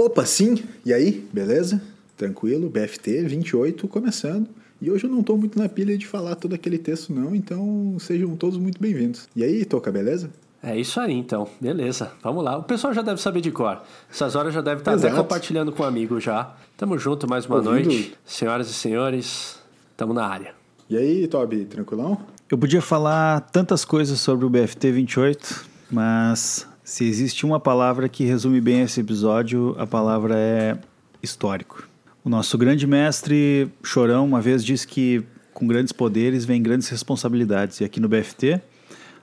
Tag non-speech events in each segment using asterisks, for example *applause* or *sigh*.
Opa, sim! E aí, beleza? Tranquilo, BFT 28 começando. E hoje eu não tô muito na pilha de falar todo aquele texto não, então sejam todos muito bem-vindos. E aí, Toca, beleza? É isso aí, então. Beleza. Vamos lá. O pessoal já deve saber de cor. Essas horas já deve estar Exato. até compartilhando com um amigo já. Tamo junto mais uma Ouvindo. noite. Senhoras e senhores, tamo na área. E aí, Toby, tranquilão? Eu podia falar tantas coisas sobre o BFT 28, mas se existe uma palavra que resume bem esse episódio, a palavra é histórico. O nosso grande mestre Chorão uma vez disse que com grandes poderes vem grandes responsabilidades, e aqui no BFT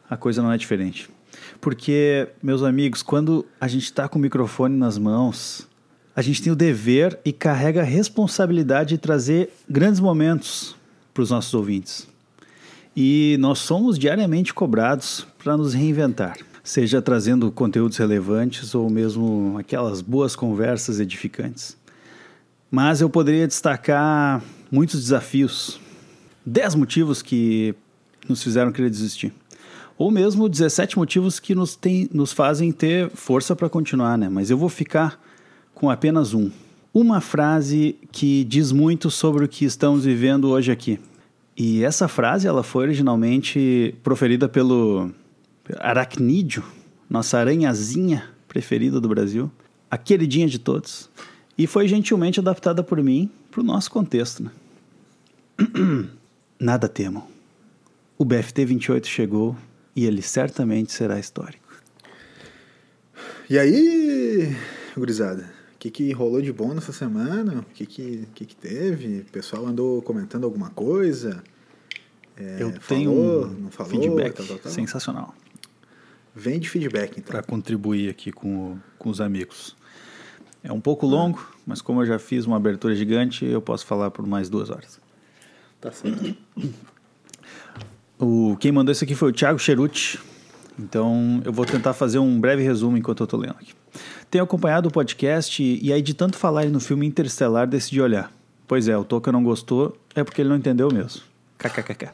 a coisa não é diferente. Porque, meus amigos, quando a gente está com o microfone nas mãos, a gente tem o dever e carrega a responsabilidade de trazer grandes momentos para os nossos ouvintes. E nós somos diariamente cobrados para nos reinventar, seja trazendo conteúdos relevantes ou mesmo aquelas boas conversas edificantes. Mas eu poderia destacar muitos desafios, 10 motivos que nos fizeram querer desistir. Ou mesmo 17 motivos que nos, tem, nos fazem ter força para continuar, né? Mas eu vou ficar com apenas um. Uma frase que diz muito sobre o que estamos vivendo hoje aqui. E essa frase ela foi originalmente proferida pelo aracnídeo, nossa aranhazinha preferida do Brasil, a queridinha de todos, e foi gentilmente adaptada por mim para o nosso contexto. Né? *clears throat* Nada temam. O BFT 28 chegou e ele certamente será histórico. E aí, gurizada? O que, que rolou de bom nessa semana? O que, que, que, que teve? O pessoal andou comentando alguma coisa? É, Eu tenho falou, um falou, feedback tal, tal, tal. sensacional. Vem de feedback, então. Para contribuir aqui com, o, com os amigos. É um pouco longo, ah. mas como eu já fiz uma abertura gigante, eu posso falar por mais duas horas. Tá certo. O, quem mandou isso aqui foi o Thiago Cheruti. Então eu vou tentar fazer um breve resumo enquanto eu estou lendo aqui. Tenho acompanhado o podcast e aí de tanto falar no filme Interstellar decidi olhar. Pois é, o Toca não gostou, é porque ele não entendeu mesmo. KKKK.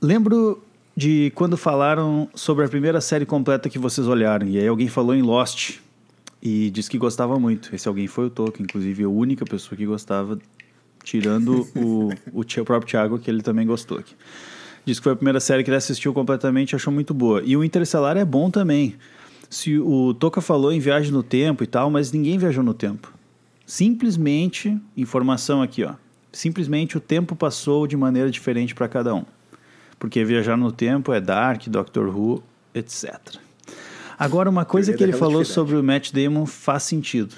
Lembro de quando falaram sobre a primeira série completa que vocês olharam, e aí alguém falou em Lost e disse que gostava muito. Esse alguém foi o Tolkien, inclusive a única pessoa que gostava, tirando o, o, o próprio Thiago, que ele também gostou. Aqui. Disse que foi a primeira série que ele assistiu completamente e achou muito boa. E o Interestelar é bom também. Se o Toca falou em viagem no tempo e tal, mas ninguém viajou no tempo. Simplesmente, informação aqui, ó. Simplesmente o tempo passou de maneira diferente para cada um. Porque viajar no tempo é Dark, Doctor Who, etc. Agora, uma coisa que ele falou sobre o Matt Damon faz sentido.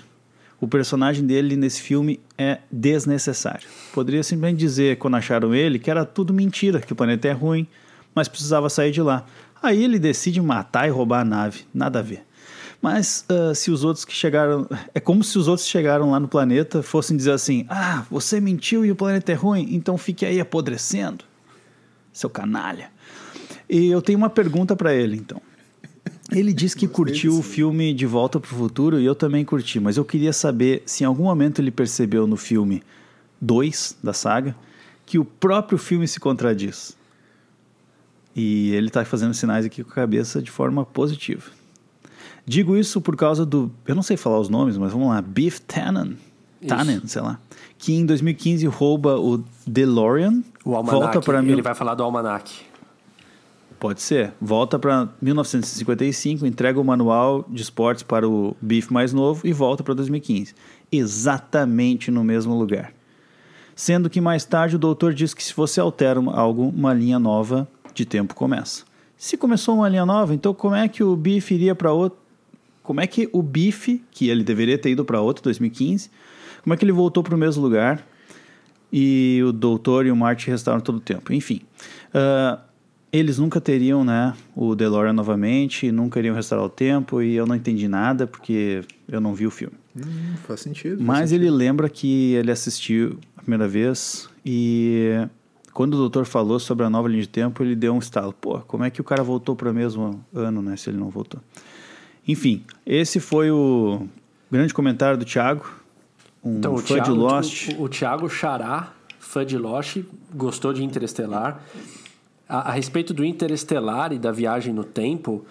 O personagem dele nesse filme é desnecessário. Poderia simplesmente dizer, quando acharam ele, que era tudo mentira, que o planeta é ruim, mas precisava sair de lá. Aí ele decide matar e roubar a nave. Nada a ver. Mas uh, se os outros que chegaram. É como se os outros chegaram lá no planeta fossem dizer assim: Ah, você mentiu e o planeta é ruim, então fique aí apodrecendo, seu canalha. E eu tenho uma pergunta para ele, então. Ele disse que curtiu o filme De Volta para o Futuro e eu também curti, mas eu queria saber se em algum momento ele percebeu no filme 2 da saga que o próprio filme se contradiz. E ele está fazendo sinais aqui com a cabeça de forma positiva. Digo isso por causa do. Eu não sei falar os nomes, mas vamos lá. Beef Tannen. Tannen, sei lá. Que em 2015 rouba o DeLorean. O Almanac. Volta para mil... Ele vai falar do Almanac. Pode ser. Volta para 1955, entrega o manual de esportes para o Beef mais novo e volta para 2015. Exatamente no mesmo lugar. Sendo que mais tarde o doutor diz que se você altera algo, uma linha nova de tempo começa. Se começou uma linha nova, então como é que o Beef iria para outro? como é que o Bife, que ele deveria ter ido para outro 2015, como é que ele voltou para o mesmo lugar e o Doutor e o Marty restaram todo o tempo. Enfim, uh, eles nunca teriam né, o DeLorean novamente, nunca iriam restaurar o tempo e eu não entendi nada porque eu não vi o filme. Hum, faz sentido. Faz Mas sentido. ele lembra que ele assistiu a primeira vez e quando o doutor falou sobre a nova linha de tempo, ele deu um estalo. Pô, como é que o cara voltou para o mesmo ano, né, se ele não voltou? Enfim, esse foi o grande comentário do Thiago, um então, fã Thiago, de Lost. O, o Thiago Xará, fã de Lost, gostou de Interestelar. A, a, respeito do Interestelar e da viagem no tempo,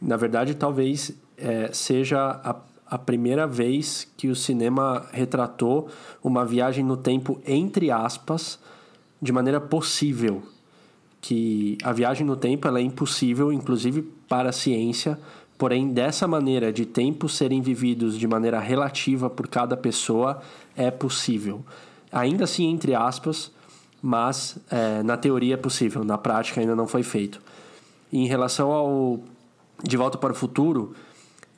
na verdade, talvez é, seja a, a primeira vez que o cinema retratou uma viagem no tempo, entre aspas, de maneira possível. Que a viagem no tempo ela é impossível, inclusive para a ciência, porém, dessa maneira, de tempos serem vividos de maneira relativa por cada pessoa, é possível. Ainda assim, entre aspas, mas é, na teoria é possível, na prática ainda não foi feito. Em relação ao De Volta para o Futuro,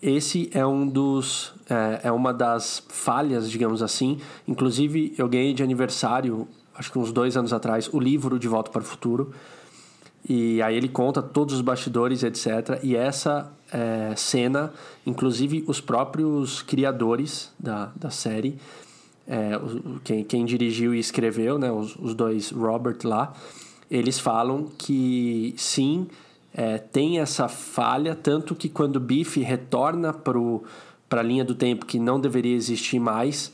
esse é um dos é, é, uma das falhas, digamos assim. Inclusive, eu ganhei de aniversário, acho que uns dois anos atrás, o livro De Volta para o Futuro. E aí ele conta todos os bastidores, etc. E essa é, cena, inclusive os próprios criadores da, da série, é, quem, quem dirigiu e escreveu, né, os, os dois Robert lá, eles falam que sim, é, tem essa falha, tanto que quando Biff retorna para a linha do tempo que não deveria existir mais,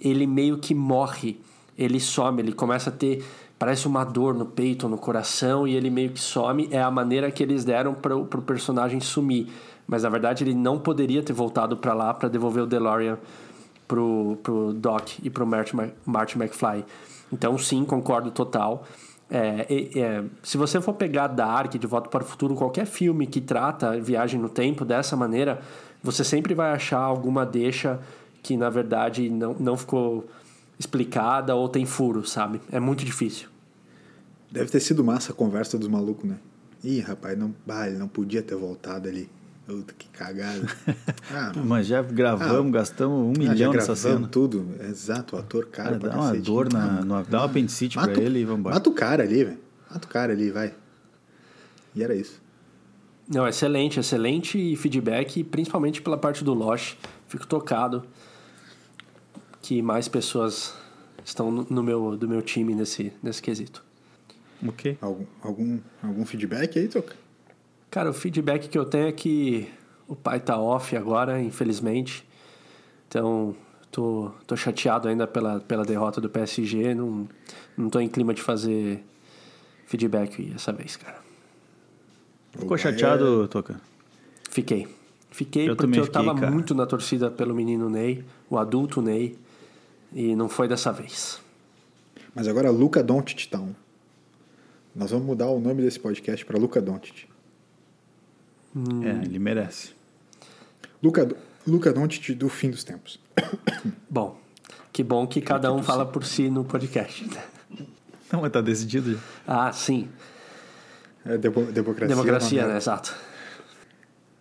ele meio que morre, ele some, ele começa a ter, parece uma dor no peito, no coração, e ele meio que some. É a maneira que eles deram para o personagem sumir. Mas na verdade ele não poderia ter voltado para lá para devolver o DeLorean pro, pro Doc e pro Martin, Martin McFly. Então, sim, concordo total. É, é, se você for pegar Dark, De Volta para o Futuro, qualquer filme que trata viagem no tempo dessa maneira, você sempre vai achar alguma deixa que na verdade não, não ficou explicada ou tem furo, sabe? É muito difícil. Deve ter sido massa a conversa dos malucos, né? Ih, rapaz, não, ah, ele não podia ter voltado ali. Puta, que cagada. *laughs* Ah, Mas já gravamos, ah, gastamos um ah, milhão nessa cena. tudo. Exato, o ator cara. cara dá uma dor, na, ah, dá um apendicite pra ele e vamos embora. Mata o cara ali, velho. Mata o cara ali, vai. E era isso. Não, excelente, excelente feedback, principalmente pela parte do Lost. Fico tocado que mais pessoas estão no meu, do meu time nesse, nesse quesito. Ok. Algum, algum, algum feedback aí, Toca? Cara, o feedback que eu tenho é que o pai tá off agora, infelizmente. Então, tô, tô chateado ainda pela, pela derrota do PSG. Não, não tô em clima de fazer feedback essa vez, cara. Ficou chateado, Toca? Fiquei. Fiquei eu porque eu tava cara. muito na torcida pelo menino Ney, o adulto Ney, e não foi dessa vez. Mas agora Luca Doncic tá um. Nós vamos mudar o nome desse podcast para Luca Doncic. Hum. É, ele merece. Luca, Luca Doncic do fim dos tempos. *coughs* Bom, que bom que cada um fala por si no podcast. *laughs* Não, mas tá decidido já. Ah, sim. É democracia. Democracia, né? Exato.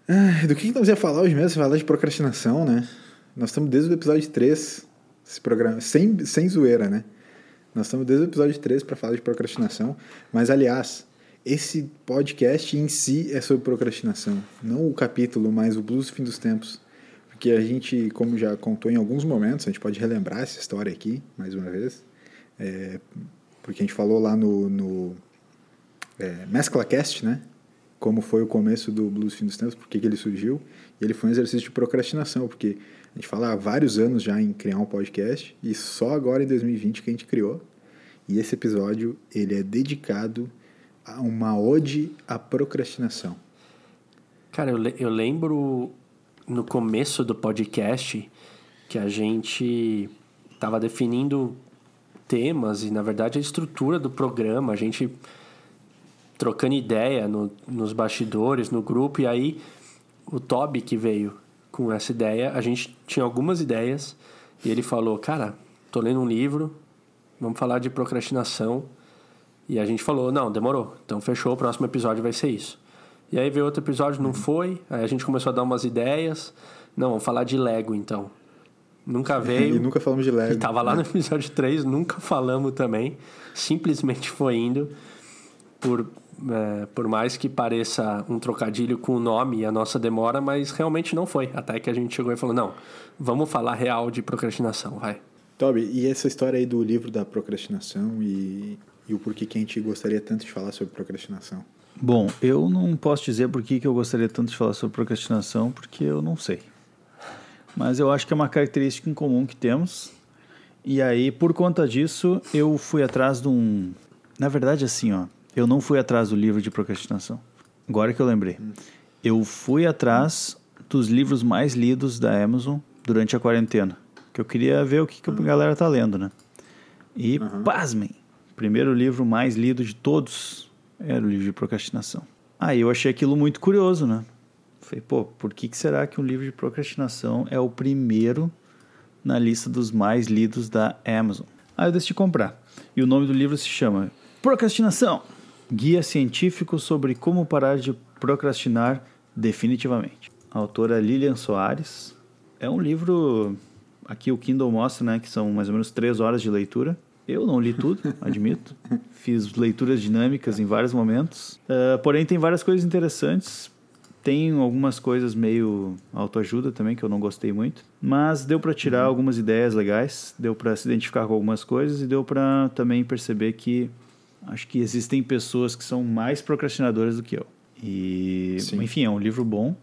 Ah, do que nós ia falar hoje mesmo? Falar de procrastinação, né? Nós estamos desde o episódio 3, esse programa, sem, sem zoeira, né? Nós estamos desde o episódio 3 para falar de procrastinação. Mas, aliás, esse podcast em si é sobre procrastinação, não o capítulo, mas o Blues Fim dos Tempos. Porque a gente, como já contou em alguns momentos, a gente pode relembrar essa história aqui, mais uma vez, é, porque a gente falou lá no, no é, MesclaCast, né? Como foi o começo do Blues Fim dos Tempos, por que ele surgiu. E ele foi um exercício de procrastinação, porque a gente fala há vários anos já em criar um podcast, e só agora em 2020 que a gente criou. E esse episódio, ele é dedicado uma ode à procrastinação? Cara, eu, eu lembro no começo do podcast que a gente estava definindo temas e, na verdade, a estrutura do programa, a gente trocando ideia no, nos bastidores, no grupo, e aí o Toby que veio com essa ideia, a gente tinha algumas ideias e ele falou, cara, tô lendo um livro, vamos falar de procrastinação e a gente falou, não, demorou. Então fechou, o próximo episódio vai ser isso. E aí veio outro episódio, não foi. Aí a gente começou a dar umas ideias. Não, vamos falar de Lego então. Nunca *laughs* veio. e nunca falamos de Lego. E tava lá no episódio 3, nunca falamos também. Simplesmente foi indo. Por, é, por mais que pareça um trocadilho com o nome e a nossa demora, mas realmente não foi. Até que a gente chegou e falou: não, vamos falar real de procrastinação, vai. Toby, e essa história aí do livro da procrastinação e e o porquê que a gente gostaria tanto de falar sobre procrastinação? Bom, eu não posso dizer por que eu gostaria tanto de falar sobre procrastinação, porque eu não sei. Mas eu acho que é uma característica em comum que temos. E aí, por conta disso, eu fui atrás de um. Na verdade, assim, ó, eu não fui atrás do livro de procrastinação. Agora que eu lembrei. Hum. Eu fui atrás dos livros mais lidos da Amazon durante a quarentena. Que eu queria ver o que, que a galera tá lendo, né? E, pasmem, o primeiro livro mais lido de todos era o livro de procrastinação. Aí eu achei aquilo muito curioso, né? Falei, pô, por que, que será que um livro de procrastinação é o primeiro na lista dos mais lidos da Amazon? Aí eu decidi comprar. E o nome do livro se chama Procrastinação Guia Científico sobre Como Parar de Procrastinar Definitivamente. A autora Lilian Soares. É um livro. Aqui o Kindle mostra, né? Que são mais ou menos três horas de leitura. Eu não li tudo, *laughs* admito. Fiz leituras dinâmicas em vários momentos. Uh, porém, tem várias coisas interessantes. Tem algumas coisas meio autoajuda também, que eu não gostei muito. Mas deu para tirar uhum. algumas ideias legais, deu para se identificar com algumas coisas e deu para também perceber que acho que existem pessoas que são mais procrastinadoras do que eu. E, Sim. enfim, é um livro bom,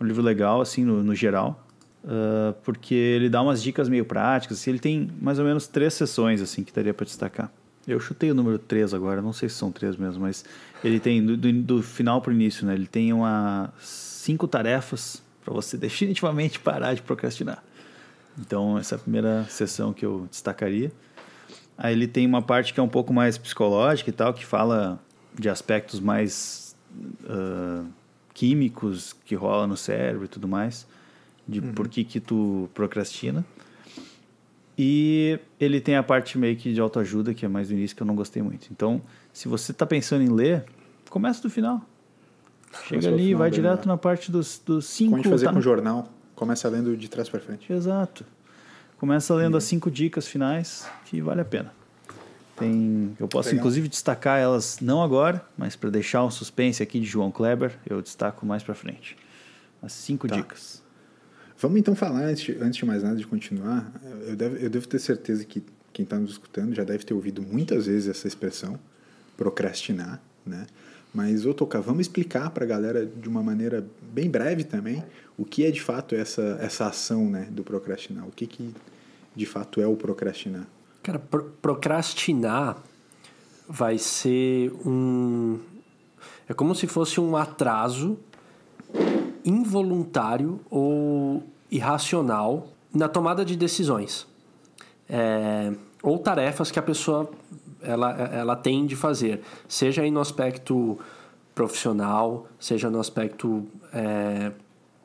um livro legal, assim, no, no geral. Uh, porque ele dá umas dicas meio práticas. Assim, ele tem mais ou menos três sessões assim que daria para destacar. Eu chutei o número 3 agora, não sei se são três mesmo, mas ele tem do, do, do final para o início, né? Ele tem uma cinco tarefas para você *laughs* definitivamente parar de procrastinar. Então, essa é a primeira sessão que eu destacaria. Aí ele tem uma parte que é um pouco mais psicológica e tal, que fala de aspectos mais uh, químicos que rola no cérebro e tudo mais, de uhum. por que que tu procrastina. E ele tem a parte meio que de autoajuda, que é mais do início, que eu não gostei muito. Então, se você está pensando em ler, começa do final. Chega ali e vai direto na parte dos, dos cinco... Como a gente fazer tá com o jornal. Começa lendo de trás para frente. Exato. Começa lendo as cinco dicas finais, que vale a pena. Tem, eu posso Legal. inclusive destacar elas não agora, mas para deixar um suspense aqui de João Kleber, eu destaco mais para frente. As cinco tá. dicas. Vamos então falar, antes, antes de mais nada de continuar, eu devo, eu devo ter certeza que quem está nos escutando já deve ter ouvido muitas vezes essa expressão, procrastinar, né? Mas, ô Toca, vamos explicar para a galera de uma maneira bem breve também o que é de fato essa, essa ação né, do procrastinar. O que, que de fato é o procrastinar? Cara, pro procrastinar vai ser um. É como se fosse um atraso involuntário ou irracional na tomada de decisões. É, ou tarefas que a pessoa ela, ela tem de fazer, seja aí no aspecto profissional, seja no aspecto é,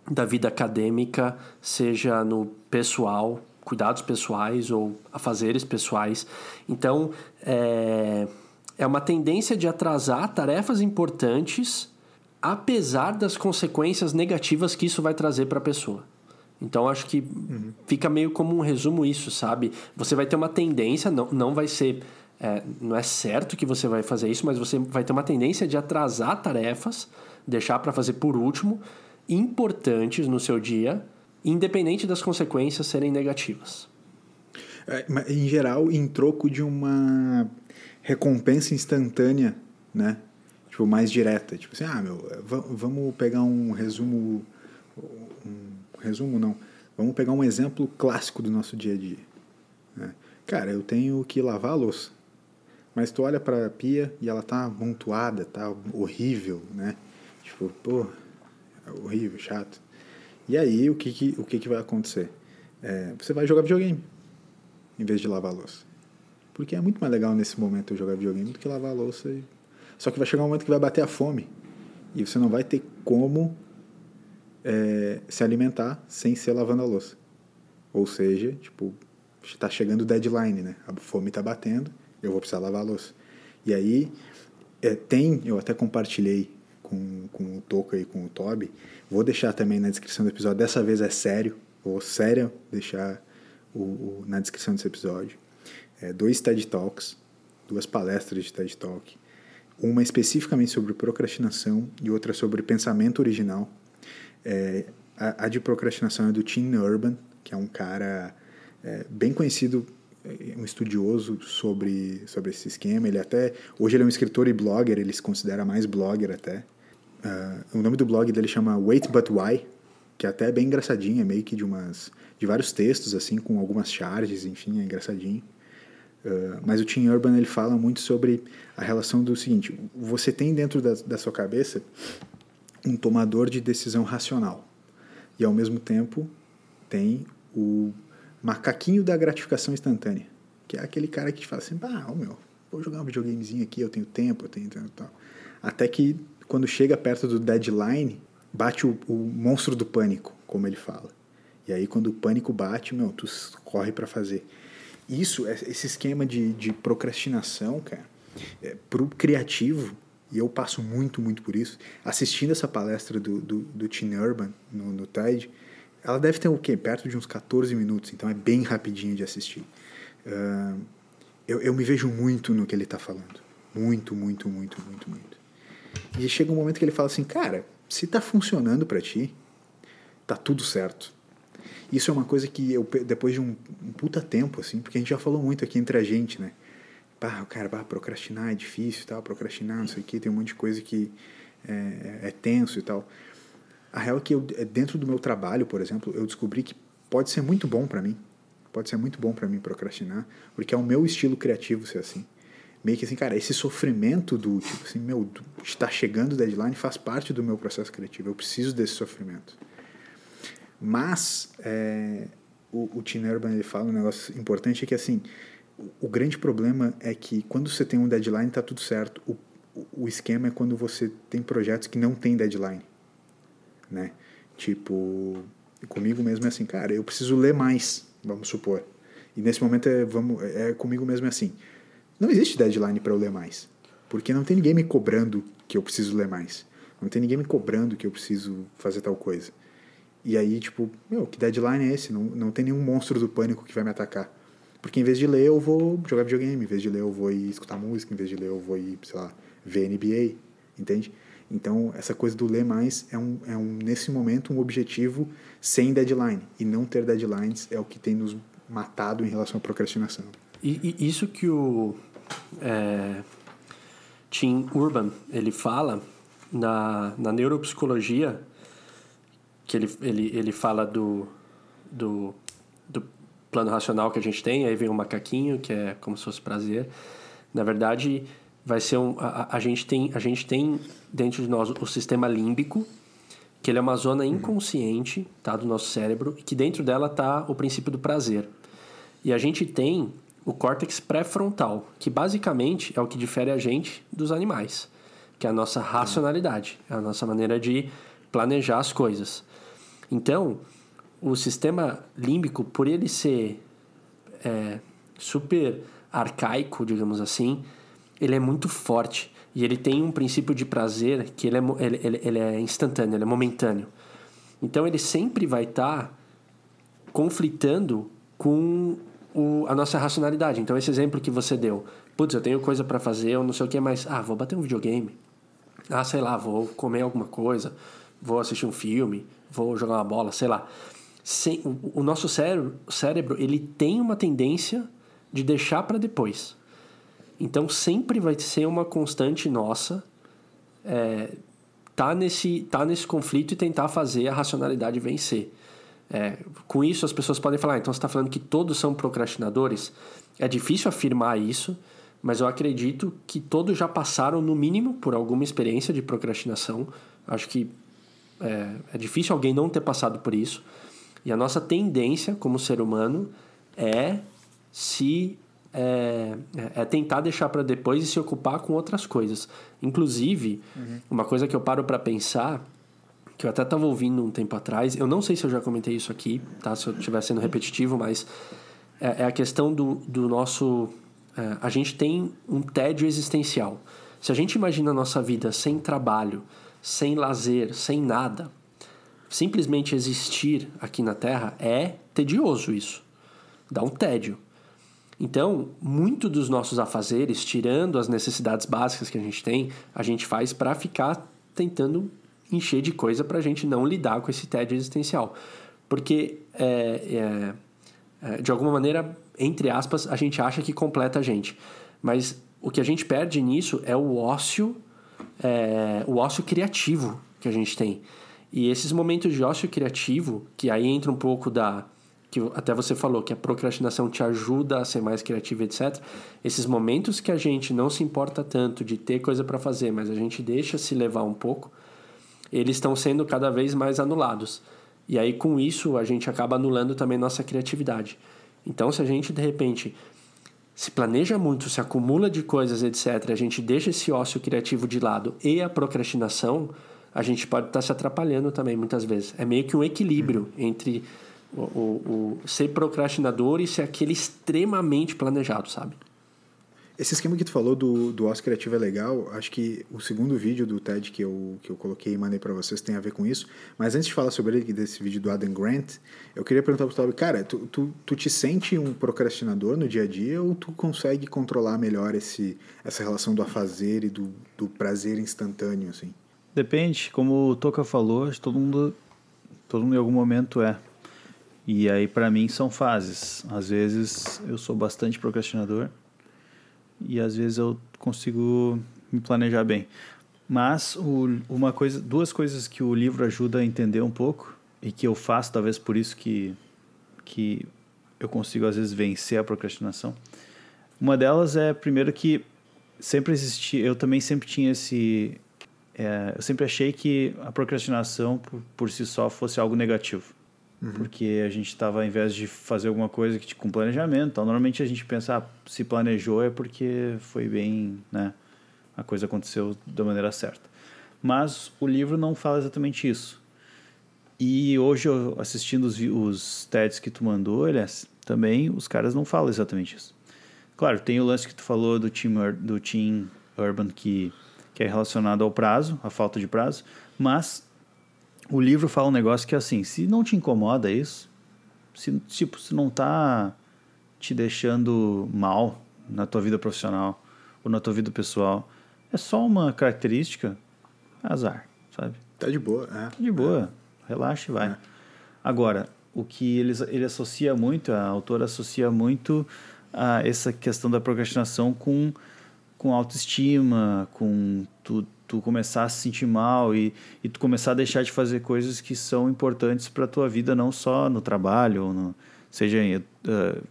da vida acadêmica, seja no pessoal, cuidados pessoais ou afazeres pessoais. Então, é, é uma tendência de atrasar tarefas importantes, apesar das consequências negativas que isso vai trazer para a pessoa. Então acho que uhum. fica meio como um resumo isso, sabe? Você vai ter uma tendência, não, não vai ser. É, não é certo que você vai fazer isso, mas você vai ter uma tendência de atrasar tarefas, deixar para fazer por último, importantes no seu dia, independente das consequências serem negativas. É, em geral, em troco de uma recompensa instantânea, né? Tipo, mais direta. Tipo assim, ah, meu, vamos pegar um resumo. Um resumo não. Vamos pegar um exemplo clássico do nosso dia a dia. Né? Cara, eu tenho que lavar a louça. Mas tu olha para a pia e ela tá amontoada, tá horrível, né? Tipo, pô, é horrível, chato. E aí, o que que, o que, que vai acontecer? É, você vai jogar videogame em vez de lavar a louça. Porque é muito mais legal nesse momento jogar videogame do que lavar a louça. E... Só que vai chegar um momento que vai bater a fome. E você não vai ter como é, se alimentar sem ser lavando a louça. Ou seja, tipo, está chegando o deadline, né? A fome está batendo, eu vou precisar lavar a louça. E aí, é, tem, eu até compartilhei com, com o Toca e com o Toby, vou deixar também na descrição do episódio, dessa vez é sério, vou sério deixar o, o na descrição desse episódio. É, dois TED Talks, duas palestras de TED Talk, uma especificamente sobre procrastinação e outra sobre pensamento original, é, a, a, de procrastinação é do Tim Urban, que é um cara é, bem conhecido, um estudioso sobre, sobre esse esquema. Ele até hoje ele é um escritor e blogger, ele se considera mais blogger até. Uh, o nome do blog dele chama Wait But Why, que é até bem engraçadinho, é meio que de umas de vários textos assim com algumas charges, enfim, é engraçadinho. Uh, mas o Tim Urban ele fala muito sobre a relação do seguinte: você tem dentro da, da sua cabeça um tomador de decisão racional. E ao mesmo tempo tem o macaquinho da gratificação instantânea, que é aquele cara que te fala assim, ah, meu, vou jogar um videogamezinho aqui, eu tenho tempo, eu tenho tal. Até que quando chega perto do deadline, bate o, o monstro do pânico, como ele fala. E aí quando o pânico bate, meu, tu corre para fazer. Isso, esse esquema de, de procrastinação, cara, é, pro criativo, e eu passo muito, muito por isso, assistindo essa palestra do, do, do Teen Urban no, no TED, ela deve ter o quê? Perto de uns 14 minutos, então é bem rapidinho de assistir. Uh, eu, eu me vejo muito no que ele está falando. Muito, muito, muito, muito, muito. E chega um momento que ele fala assim, cara, se está funcionando para ti, tá tudo certo. Isso é uma coisa que eu, depois de um, um, puta tempo, assim, porque a gente já falou muito aqui entre a gente, né? Pá, o cara, pá, procrastinar é difícil tal, procrastinar, não sei o que, tem um monte de coisa que é, é, é tenso e tal. A real é que eu, é, dentro do meu trabalho, por exemplo, eu descobri que pode ser muito bom para mim. Pode ser muito bom para mim procrastinar, porque é o meu estilo criativo ser assim. Meio que assim, cara, esse sofrimento do tipo assim, meu, está chegando o deadline faz parte do meu processo criativo. Eu preciso desse sofrimento. Mas é, o, o Tim Urban ele fala um negócio importante é que assim, o, o grande problema é que quando você tem um deadline tá tudo certo. O, o esquema é quando você tem projetos que não tem deadline, né? Tipo, comigo mesmo é assim, cara, eu preciso ler mais, vamos supor. E nesse momento é, vamos, é comigo mesmo é assim. Não existe deadline para eu ler mais, porque não tem ninguém me cobrando que eu preciso ler mais. Não tem ninguém me cobrando que eu preciso fazer tal coisa. E aí, tipo, meu, que deadline é esse? Não, não tem nenhum monstro do pânico que vai me atacar. Porque em vez de ler, eu vou jogar videogame, em vez de ler, eu vou ir escutar música, em vez de ler, eu vou ir, sei lá, ver NBA, entende? Então, essa coisa do ler mais é, um, é um, nesse momento, um objetivo sem deadline. E não ter deadlines é o que tem nos matado em relação à procrastinação. E, e isso que o é, Tim Urban ele fala na, na neuropsicologia que ele, ele, ele fala do, do, do plano racional que a gente tem, aí vem o macaquinho, que é como se fosse prazer. Na verdade, vai ser um. A, a, gente tem, a gente tem dentro de nós o sistema límbico, que ele é uma zona inconsciente tá, do nosso cérebro, e que dentro dela está o princípio do prazer. E a gente tem o córtex pré-frontal, que basicamente é o que difere a gente dos animais, que é a nossa racionalidade, é a nossa maneira de planejar as coisas. Então, o sistema límbico, por ele ser é, super arcaico, digamos assim, ele é muito forte e ele tem um princípio de prazer que ele é, ele, ele, ele é instantâneo, ele é momentâneo. Então, ele sempre vai estar tá conflitando com o, a nossa racionalidade. Então, esse exemplo que você deu, putz, eu tenho coisa para fazer, eu não sei o que, mas, ah, vou bater um videogame. Ah, sei lá, vou comer alguma coisa, vou assistir um filme, vou jogar uma bola, sei lá. Sem, o, o nosso cérebro, cérebro, ele tem uma tendência de deixar para depois. Então, sempre vai ser uma constante nossa é, tá, nesse, tá nesse conflito e tentar fazer a racionalidade vencer. É, com isso, as pessoas podem falar, ah, então você está falando que todos são procrastinadores? É difícil afirmar isso, mas eu acredito que todos já passaram, no mínimo, por alguma experiência de procrastinação. Acho que é, é difícil alguém não ter passado por isso. E a nossa tendência como ser humano é se é, é tentar deixar para depois e se ocupar com outras coisas. Inclusive, uhum. uma coisa que eu paro para pensar que eu até estava ouvindo um tempo atrás. Eu não sei se eu já comentei isso aqui, tá? Se eu estiver sendo repetitivo, mas é, é, a questão do, do nosso. É, a gente tem um tédio existencial. Se a gente imagina a nossa vida sem trabalho, sem lazer, sem nada, simplesmente existir aqui na Terra é tedioso isso. Dá um tédio. Então, muito dos nossos afazeres, tirando as necessidades básicas que a gente tem, a gente faz para ficar tentando encher de coisa para a gente não lidar com esse tédio existencial. Porque, é, é, é, de alguma maneira, entre aspas, a gente acha que completa a gente. Mas o que a gente perde nisso é o ócio, é, o ócio criativo que a gente tem. E esses momentos de ócio criativo, que aí entra um pouco da. Que até você falou, que a procrastinação te ajuda a ser mais criativo, etc. Esses momentos que a gente não se importa tanto de ter coisa para fazer, mas a gente deixa se levar um pouco, eles estão sendo cada vez mais anulados. E aí, com isso, a gente acaba anulando também nossa criatividade. Então, se a gente, de repente, se planeja muito, se acumula de coisas, etc., a gente deixa esse ócio criativo de lado e a procrastinação, a gente pode estar tá se atrapalhando também, muitas vezes. É meio que um equilíbrio entre o, o, o ser procrastinador e ser aquele extremamente planejado, sabe? Esse esquema que tu falou do, do Oscar Criativo é legal. Acho que o segundo vídeo do TED que eu, que eu coloquei e mandei para vocês tem a ver com isso. Mas antes de falar sobre ele, desse vídeo do Adam Grant, eu queria perguntar pro Tobi, cara, tu, tu, tu te sente um procrastinador no dia a dia ou tu consegue controlar melhor esse, essa relação do afazer e do, do prazer instantâneo, assim? Depende, como o Toca falou, todo mundo, todo mundo em algum momento é. E aí, para mim, são fases. Às vezes eu sou bastante procrastinador e às vezes eu consigo me planejar bem. Mas o, uma coisa, duas coisas que o livro ajuda a entender um pouco e que eu faço, talvez por isso que, que eu consigo às vezes vencer a procrastinação. Uma delas é, primeiro, que sempre existia, eu também sempre tinha esse. É, eu sempre achei que a procrastinação por, por si só fosse algo negativo. Uhum. Porque a gente estava, ao invés de fazer alguma coisa que, com planejamento, então, normalmente a gente pensa, ah, se planejou é porque foi bem, né? A coisa aconteceu da maneira certa. Mas o livro não fala exatamente isso. E hoje, assistindo os, os TEDs que tu mandou, aliás, também os caras não falam exatamente isso. Claro, tem o lance que tu falou do team, do team Urban que, que é relacionado ao prazo, à falta de prazo, mas o livro fala um negócio que é assim, se não te incomoda isso, se tipo, se não tá te deixando mal na tua vida profissional ou na tua vida pessoal, é só uma característica, azar, sabe? Tá de boa, é. Tá de boa, é. relaxa e vai. É. Agora, o que ele, ele associa muito, a autora associa muito a essa questão da procrastinação com, com autoestima, com tu, tu começar a se sentir mal e, e tu começar a deixar de fazer coisas que são importantes para a tua vida, não só no trabalho, ou no, seja uh,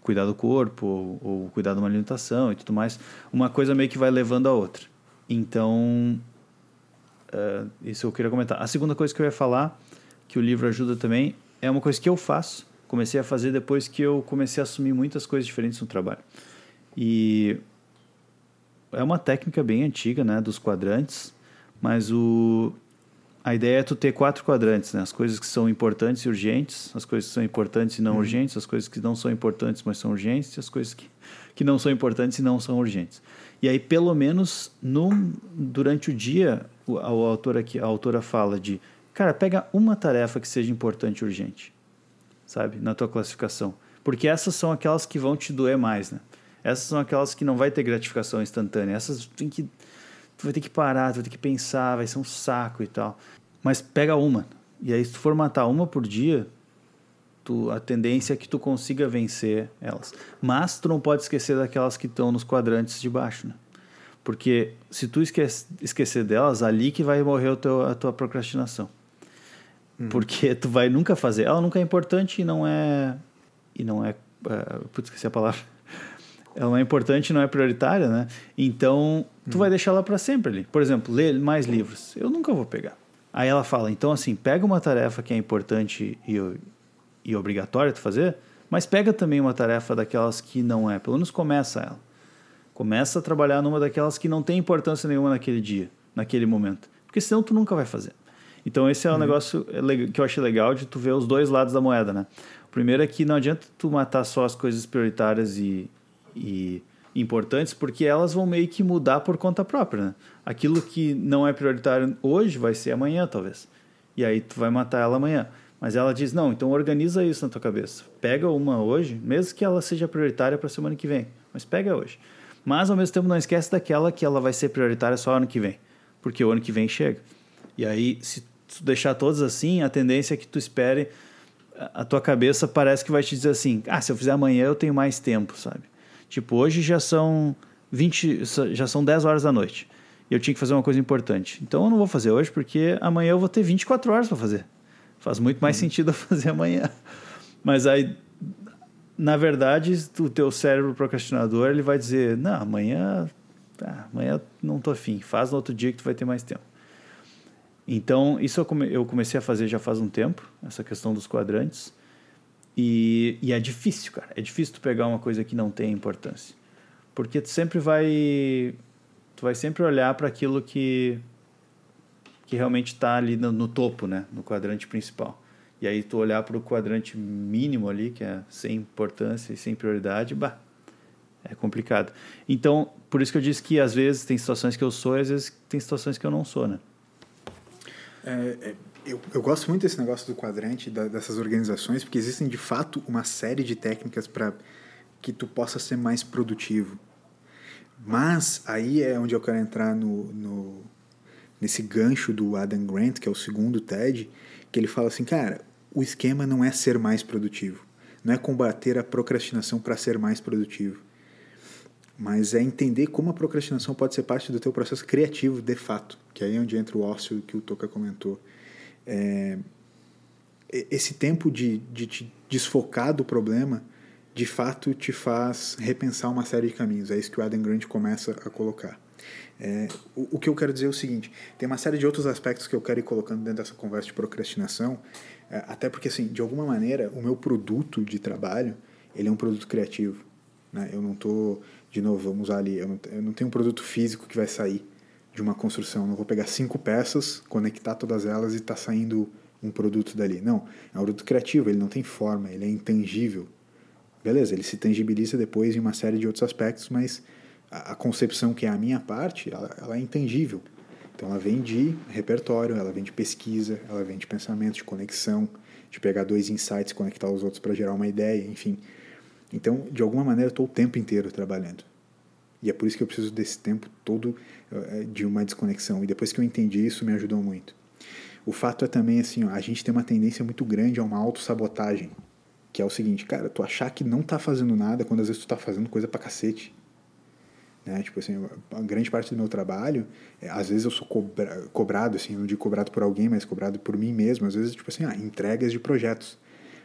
cuidar do corpo ou, ou, cuidar de uma alimentação e tudo mais. Uma coisa meio que vai levando a outra. Então, uh, isso eu queria comentar. A segunda coisa que eu ia falar, que o livro ajuda também, é uma coisa que eu faço. Comecei a fazer depois que eu comecei a assumir muitas coisas diferentes no trabalho. E é uma técnica bem antiga, né, dos quadrantes, mas o a ideia é tu ter quatro quadrantes, né? As coisas que são importantes e urgentes, as coisas que são importantes e não uhum. urgentes, as coisas que não são importantes, mas são urgentes, e as coisas que, que não são importantes e não são urgentes. E aí, pelo menos, no, durante o dia, o, a, autora aqui, a autora fala de, cara, pega uma tarefa que seja importante e urgente, sabe? Na tua classificação. Porque essas são aquelas que vão te doer mais, né? Essas são aquelas que não vai ter gratificação instantânea. Essas tem que tu vai ter que parar, tu vai ter que pensar, vai ser um saco e tal. Mas pega uma. E aí se tu for matar uma por dia, tu, a tendência é que tu consiga vencer elas. Mas tu não pode esquecer daquelas que estão nos quadrantes de baixo, né? Porque se tu esquece, esquecer delas, ali que vai morrer teu, a tua procrastinação. Uhum. Porque tu vai nunca fazer. Ela nunca é importante e não é. E não é. Uh, putz, esqueci a palavra ela não é importante, não é prioritária, né? Então, tu hum. vai deixar ela para sempre ali. Por exemplo, ler mais livros. Eu nunca vou pegar. Aí ela fala, então assim, pega uma tarefa que é importante e, e obrigatória tu fazer, mas pega também uma tarefa daquelas que não é. Pelo menos começa ela. Começa a trabalhar numa daquelas que não tem importância nenhuma naquele dia, naquele momento. Porque senão tu nunca vai fazer. Então esse é um uhum. negócio que eu achei legal de tu ver os dois lados da moeda, né? O primeiro é que não adianta tu matar só as coisas prioritárias e, e importantes, porque elas vão meio que mudar por conta própria. Né? Aquilo que não é prioritário hoje vai ser amanhã, talvez. E aí tu vai matar ela amanhã. Mas ela diz: não, então organiza isso na tua cabeça. Pega uma hoje, mesmo que ela seja prioritária para semana que vem, mas pega hoje. Mas ao mesmo tempo não esquece daquela que ela vai ser prioritária só ano que vem, porque o ano que vem chega. E aí, se tu deixar todas assim, a tendência é que tu espere. A tua cabeça parece que vai te dizer assim: ah, se eu fizer amanhã eu tenho mais tempo, sabe? Tipo, hoje já são 20, já são 10 horas da noite. E eu tinha que fazer uma coisa importante. Então eu não vou fazer hoje porque amanhã eu vou ter 24 horas para fazer. Faz muito mais uhum. sentido eu fazer amanhã. Mas aí na verdade, o teu cérebro procrastinador, ele vai dizer: "Não, amanhã, ah, amanhã não tô afim. Faz no outro dia que tu vai ter mais tempo". Então, isso eu, come, eu comecei a fazer já faz um tempo, essa questão dos quadrantes. E, e é difícil, cara. É difícil tu pegar uma coisa que não tem importância. Porque tu sempre vai. Tu vai sempre olhar para aquilo que. que realmente está ali no, no, topo, né? No quadrante principal. E aí tu olhar para o quadrante mínimo ali, que é sem importância e sem prioridade, bah, é complicado. Então, por isso que eu disse que às vezes tem situações que eu sou às vezes tem situações que eu não sou, né? É, é, eu, eu gosto muito desse negócio do quadrante, da, dessas organizações, porque existem de fato uma série de técnicas para que tu possa ser mais produtivo. Mas aí é onde eu quero entrar no, no, nesse gancho do Adam Grant, que é o segundo TED, que ele fala assim, cara, o esquema não é ser mais produtivo, não é combater a procrastinação para ser mais produtivo, mas é entender como a procrastinação pode ser parte do teu processo criativo de fato, que aí é onde entra o ócio que o Toca comentou. É, esse tempo de, de te desfocar do problema, de fato te faz repensar uma série de caminhos. É isso que o Adam Grant começa a colocar. É, o, o, que eu quero dizer é o seguinte: tem uma série de outros aspectos que eu quero ir colocando dentro dessa conversa de procrastinação, é, até porque, assim, de alguma maneira, o meu produto de trabalho ele é um produto criativo. Né? Eu não estou de novo, vamos usar ali, eu não, eu não tenho um produto físico que vai sair de uma construção, não vou pegar cinco peças, conectar todas elas e está saindo um produto dali. Não, é um produto criativo, ele não tem forma, ele é intangível. Beleza, ele se tangibiliza depois em uma série de outros aspectos, mas a, a concepção que é a minha parte, ela, ela é intangível. Então ela vem de repertório, ela vem de pesquisa, ela vem de pensamento, de conexão, de pegar dois insights, conectar os outros para gerar uma ideia, enfim. Então, de alguma maneira, eu estou o tempo inteiro trabalhando. E é por isso que eu preciso desse tempo todo uh, de uma desconexão. E depois que eu entendi isso, me ajudou muito. O fato é também assim, ó, a gente tem uma tendência muito grande a uma autossabotagem. Que é o seguinte, cara, tu achar que não tá fazendo nada quando às vezes tu tá fazendo coisa pra cacete. Né? Tipo assim, a grande parte do meu trabalho, é, às vezes eu sou cobra, cobrado, assim, não digo cobrado por alguém, mas cobrado por mim mesmo. Às vezes, tipo assim, ah, entregas de projetos.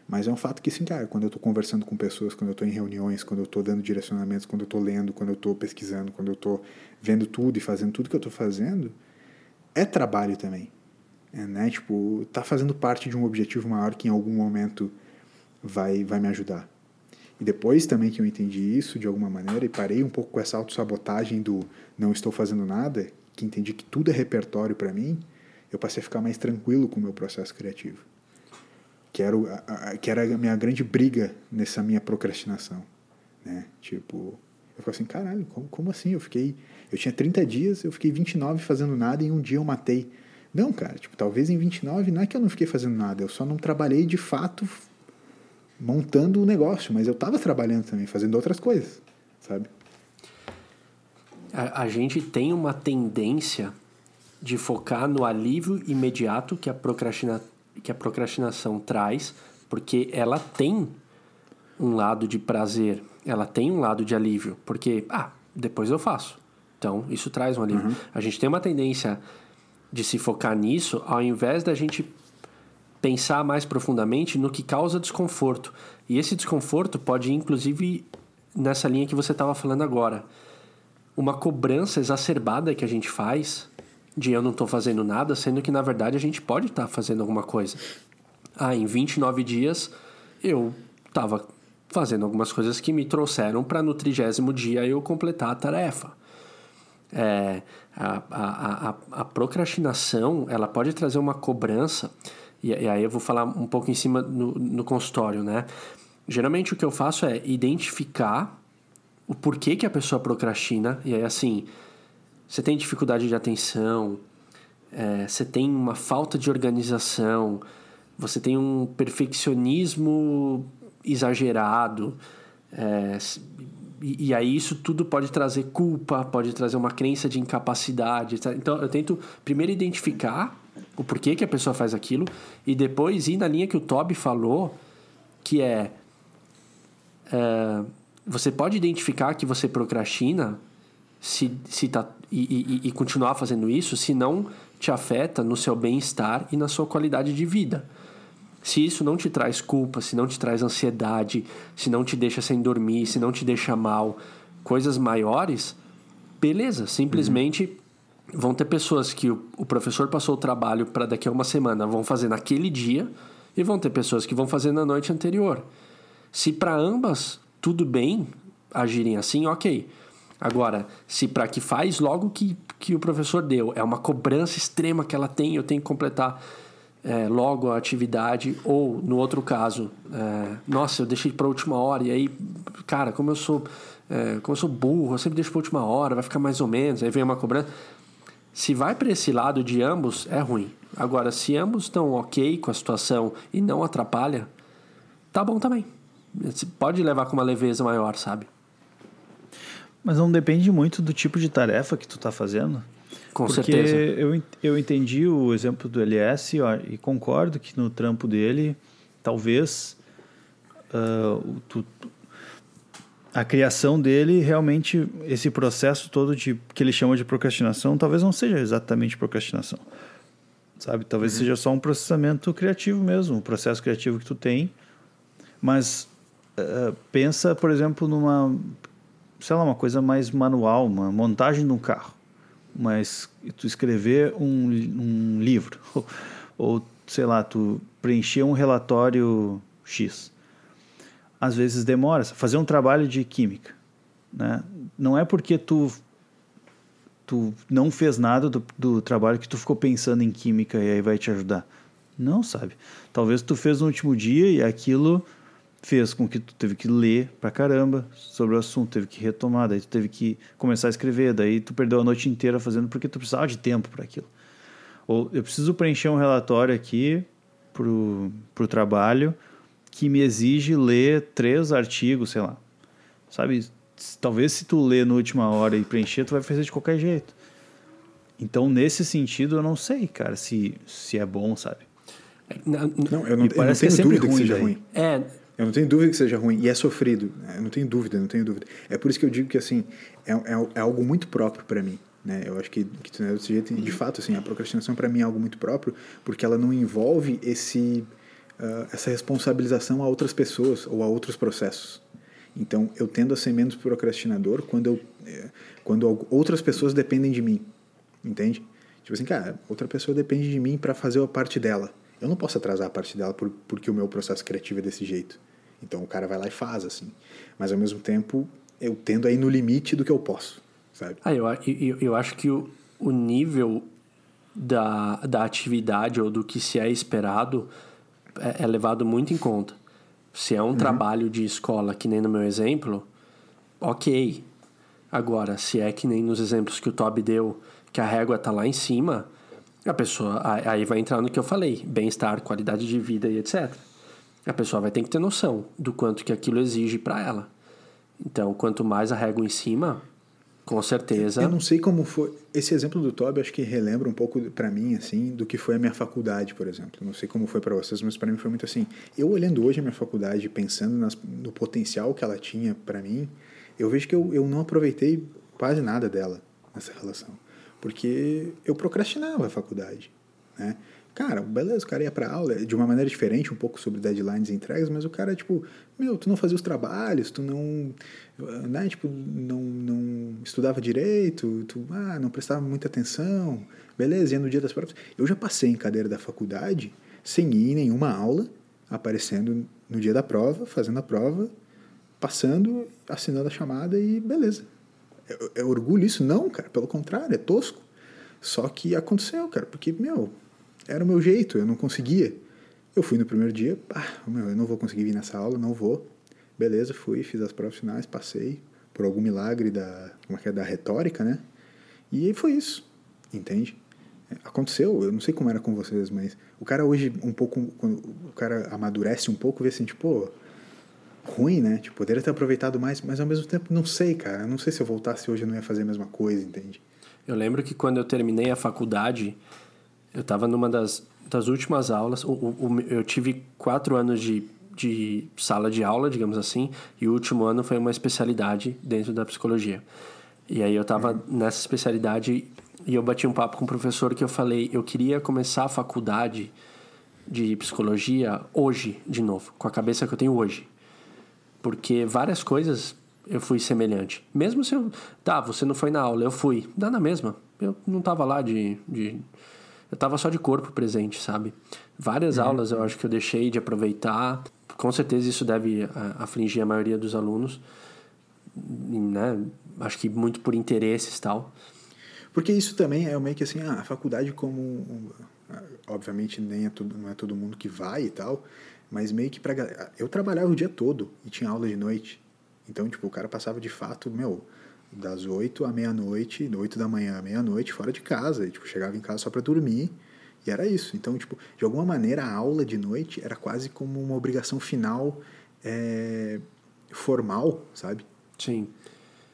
Mas é um fato que, sim, cara, quando eu estou conversando com pessoas, quando eu estou em reuniões, quando eu estou dando direcionamentos, quando eu estou lendo, quando eu estou pesquisando, quando eu estou vendo tudo e fazendo tudo que eu estou fazendo, é trabalho também. É, né? Tipo, tá fazendo parte de um objetivo maior que em algum momento vai, vai me ajudar. E depois também que eu entendi isso de alguma maneira e parei um pouco com essa autossabotagem do não estou fazendo nada, que entendi que tudo é repertório para mim, eu passei a ficar mais tranquilo com o meu processo criativo que era, a, que era a minha grande briga nessa minha procrastinação, né? Tipo, eu falei assim, caralho, como, como assim? Eu fiquei, eu tinha 30 dias, eu fiquei 29 fazendo nada e em um dia eu matei. Não, cara, tipo, talvez em 29 não é que eu não fiquei fazendo nada, eu só não trabalhei de fato montando o negócio, mas eu estava trabalhando também, fazendo outras coisas, sabe? A, a gente tem uma tendência de focar no alívio imediato que a procrastina, que a procrastinação traz, porque ela tem um lado de prazer, ela tem um lado de alívio, porque, ah, depois eu faço. Então, isso traz um alívio. Uhum. A gente tem uma tendência de se focar nisso, ao invés da gente pensar mais profundamente no que causa desconforto. E esse desconforto pode ir, inclusive, nessa linha que você estava falando agora. Uma cobrança exacerbada que a gente faz de eu não estou fazendo nada, sendo que na verdade a gente pode estar tá fazendo alguma coisa. Ah, em 29 dias eu estava fazendo algumas coisas que me trouxeram para no trigésimo dia eu completar a tarefa. É, a, a, a, a, procrastinação ela pode trazer uma cobrança, e, e, aí eu vou falar um pouco em cima no, no consultório, né? Geralmente o que eu faço é identificar o porquê que a pessoa procrastina, e aí assim, você tem dificuldade de atenção, é, você tem uma falta de organização, você tem um perfeccionismo exagerado, é, e, e, aí isso tudo pode trazer culpa, pode trazer uma crença de incapacidade. Então eu tento primeiro identificar o porquê que a pessoa faz aquilo e depois ir na linha que o Toby falou, que é, é você pode identificar que você procrastina se, se tá, e, e, e continuar fazendo isso se não te afeta no seu bem-estar e na sua qualidade de vida. Se isso não te traz culpa, se não te traz ansiedade, se não te deixa sem dormir, se não te deixa mal, coisas maiores, beleza, simplesmente vão ter pessoas que o, o professor passou o trabalho para daqui a uma semana vão fazer naquele dia e vão ter pessoas que vão fazer na noite anterior. Se para ambas tudo bem agirem assim, ok. Agora, se para que faz logo que, que o professor deu, é uma cobrança extrema que ela tem, eu tenho que completar é, logo a atividade, ou no outro caso, é, nossa, eu deixei para última hora, e aí, cara, como eu sou, é, como eu sou burro, eu sempre deixo para última hora, vai ficar mais ou menos, aí vem uma cobrança. Se vai para esse lado de ambos, é ruim. Agora, se ambos estão ok com a situação e não atrapalha, tá bom também. Pode levar com uma leveza maior, sabe? Mas não depende muito do tipo de tarefa que tu está fazendo. Com Porque certeza. Eu, eu entendi o exemplo do LS ó, e concordo que no trampo dele, talvez uh, tu, a criação dele realmente, esse processo todo de, que ele chama de procrastinação, talvez não seja exatamente procrastinação. Sabe? Talvez uhum. seja só um processamento criativo mesmo, um processo criativo que tu tem. Mas uh, pensa, por exemplo, numa sei lá, uma coisa mais manual, uma montagem de um carro. Mas tu escrever um, um livro, *laughs* ou, sei lá, tu preencher um relatório X. Às vezes demora. Fazer um trabalho de química. Né? Não é porque tu, tu não fez nada do, do trabalho que tu ficou pensando em química e aí vai te ajudar. Não, sabe? Talvez tu fez no último dia e aquilo fez com que tu teve que ler pra caramba sobre o assunto, teve que retomar, daí tu teve que começar a escrever, daí tu perdeu a noite inteira fazendo porque tu precisava de tempo para aquilo. Ou eu preciso preencher um relatório aqui pro, pro trabalho que me exige ler três artigos, sei lá. Sabe? Talvez se tu ler na última hora e preencher, tu vai fazer de qualquer jeito. Então, nesse sentido, eu não sei, cara, se, se é bom, sabe? Não, eu não, eu não tenho é dúvida ruim, que seja daí. ruim. É, eu não tenho dúvida que seja ruim. E é sofrido. Né? Eu não tenho dúvida, não tenho dúvida. É por isso que eu digo que, assim, é, é, é algo muito próprio para mim. Né? Eu acho que, que tu é desse jeito. De fato, assim, a procrastinação para mim é algo muito próprio, porque ela não envolve esse, uh, essa responsabilização a outras pessoas ou a outros processos. Então, eu tendo a ser menos procrastinador quando, eu, eh, quando outras pessoas dependem de mim. Entende? Tipo assim, cara, outra pessoa depende de mim para fazer a parte dela. Eu não posso atrasar a parte dela por, porque o meu processo criativo é desse jeito. Então o cara vai lá e faz, assim. Mas ao mesmo tempo, eu tendo aí no limite do que eu posso, sabe? Ah, eu, eu, eu acho que o, o nível da, da atividade ou do que se é esperado é, é levado muito em conta. Se é um uhum. trabalho de escola, que nem no meu exemplo, ok. Agora, se é que nem nos exemplos que o Toby deu, que a régua tá lá em cima, a pessoa aí vai entrar no que eu falei, bem-estar, qualidade de vida e etc a pessoa vai ter que ter noção do quanto que aquilo exige para ela. Então, quanto mais a régua em cima, com certeza. Eu não sei como foi. Esse exemplo do Toby acho que relembra um pouco para mim, assim, do que foi a minha faculdade, por exemplo. Não sei como foi para vocês, mas para mim foi muito assim. Eu olhando hoje a minha faculdade, pensando nas, no potencial que ela tinha para mim, eu vejo que eu, eu não aproveitei quase nada dela nessa relação. Porque eu procrastinava a faculdade, né? Cara, beleza, o cara ia pra aula de uma maneira diferente, um pouco sobre deadlines e entregas, mas o cara, tipo, meu, tu não fazia os trabalhos, tu não, né, tipo, não, não estudava direito, tu, ah, não prestava muita atenção, beleza, ia no dia das provas. Eu já passei em cadeira da faculdade sem ir em nenhuma aula, aparecendo no dia da prova, fazendo a prova, passando, assinando a chamada e beleza. É, é orgulho isso? Não, cara, pelo contrário, é tosco. Só que aconteceu, cara, porque, meu, era o meu jeito, eu não conseguia. Eu fui no primeiro dia, pá, meu, eu não vou conseguir vir nessa aula, não vou. Beleza, fui, fiz as provas finais, passei por algum milagre da, como é que é, da retórica, né? E foi isso, entende? Aconteceu, eu não sei como era com vocês, mas o cara hoje um pouco, quando o cara amadurece um pouco, vê assim, tipo, ruim, né? Tipo, poderia ter aproveitado mais, mas ao mesmo tempo não sei, cara. Não sei se eu voltasse hoje eu não ia fazer a mesma coisa, entende? Eu lembro que quando eu terminei a faculdade, eu estava numa das, das últimas aulas. O, o, eu tive quatro anos de, de sala de aula, digamos assim, e o último ano foi uma especialidade dentro da psicologia. E aí eu estava uhum. nessa especialidade e eu bati um papo com o um professor que eu falei, eu queria começar a faculdade de psicologia hoje, de novo, com a cabeça que eu tenho hoje. Porque várias coisas eu fui semelhante. Mesmo se eu. Tá, você não foi na aula, eu fui. Dá na mesma. Eu não tava lá de. de eu tava só de corpo presente, sabe? Várias uhum. aulas eu acho que eu deixei de aproveitar. Com certeza isso deve uh, afligir a maioria dos alunos, né? Acho que muito por interesses e tal. Porque isso também é meio que assim, a faculdade como obviamente nem é tudo, não é todo mundo que vai e tal, mas meio que para eu trabalhava o dia todo e tinha aula de noite. Então, tipo, o cara passava de fato, meu, das 8 à meia-noite, 8 da manhã à meia-noite, fora de casa. E, tipo, chegava em casa só para dormir. E era isso. Então, tipo, de alguma maneira, a aula de noite era quase como uma obrigação final é, formal, sabe? Sim.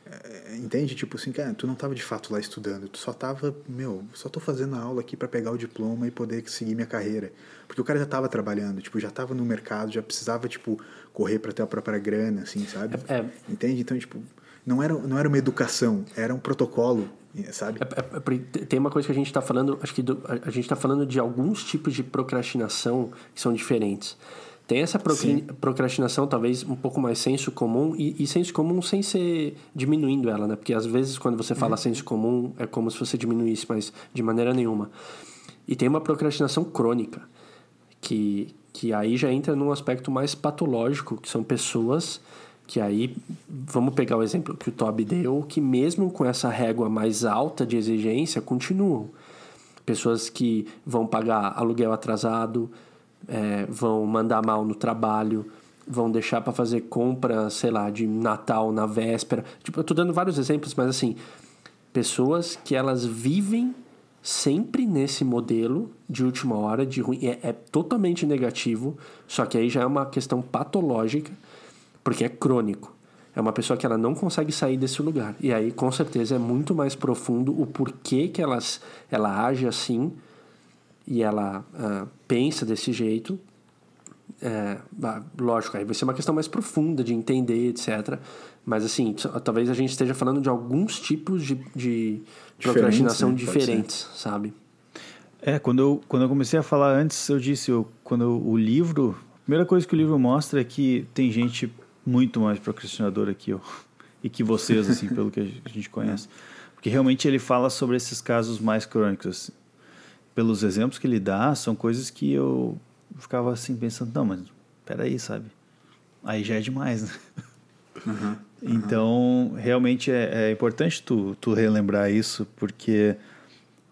É, entende? Tipo assim, cara, tu não tava de fato lá estudando, tu só tava, meu, só tô fazendo a aula aqui para pegar o diploma e poder seguir minha carreira. Porque o cara já tava trabalhando, tipo, já tava no mercado, já precisava, tipo, correr para ter a própria grana, assim, sabe? É, é. Entende? Então, tipo, não era, não era uma educação, era um protocolo, sabe? É, é, é tem uma coisa que a gente está falando, acho que do, a gente está falando de alguns tipos de procrastinação que são diferentes. Tem essa procrastinação, talvez um pouco mais senso comum, e, e, senso comum sem ser diminuindo ela, né? Porque às vezes quando você fala uhum. senso comum é como se você diminuísse, mas de maneira nenhuma. E tem uma procrastinação crônica, que, que aí já entra num aspecto mais patológico, que são pessoas que aí, vamos pegar o exemplo que o Toby deu, que mesmo com essa régua mais alta de exigência, continuam. Pessoas que vão pagar aluguel atrasado, é, vão mandar mal no trabalho, vão deixar para fazer compra, sei lá, de Natal na véspera. Tipo, eu tô dando vários exemplos, mas assim, pessoas que elas vivem sempre nesse modelo de última hora, de ruim, é, é totalmente negativo, só que aí já é uma questão patológica porque é crônico. É uma pessoa que ela não consegue sair desse lugar. E aí, com certeza, é muito mais profundo o porquê que elas, ela age assim e ela uh, pensa desse jeito. É, lógico, aí vai ser uma questão mais profunda de entender, etc. Mas, assim, talvez a gente esteja falando de alguns tipos de, de procrastinação né? diferentes, sabe? É, quando eu, quando eu comecei a falar antes, eu disse, eu, quando eu, o livro... A primeira coisa que o livro mostra é que tem gente muito mais procrastinador aqui eu, e que vocês, assim, pelo que a gente conhece. Porque realmente ele fala sobre esses casos mais crônicos. Assim. Pelos exemplos que ele dá, são coisas que eu ficava assim pensando, não, mas peraí, sabe? Aí já é demais, né? Uhum, uhum. Então, realmente é, é, importante tu, tu relembrar isso, porque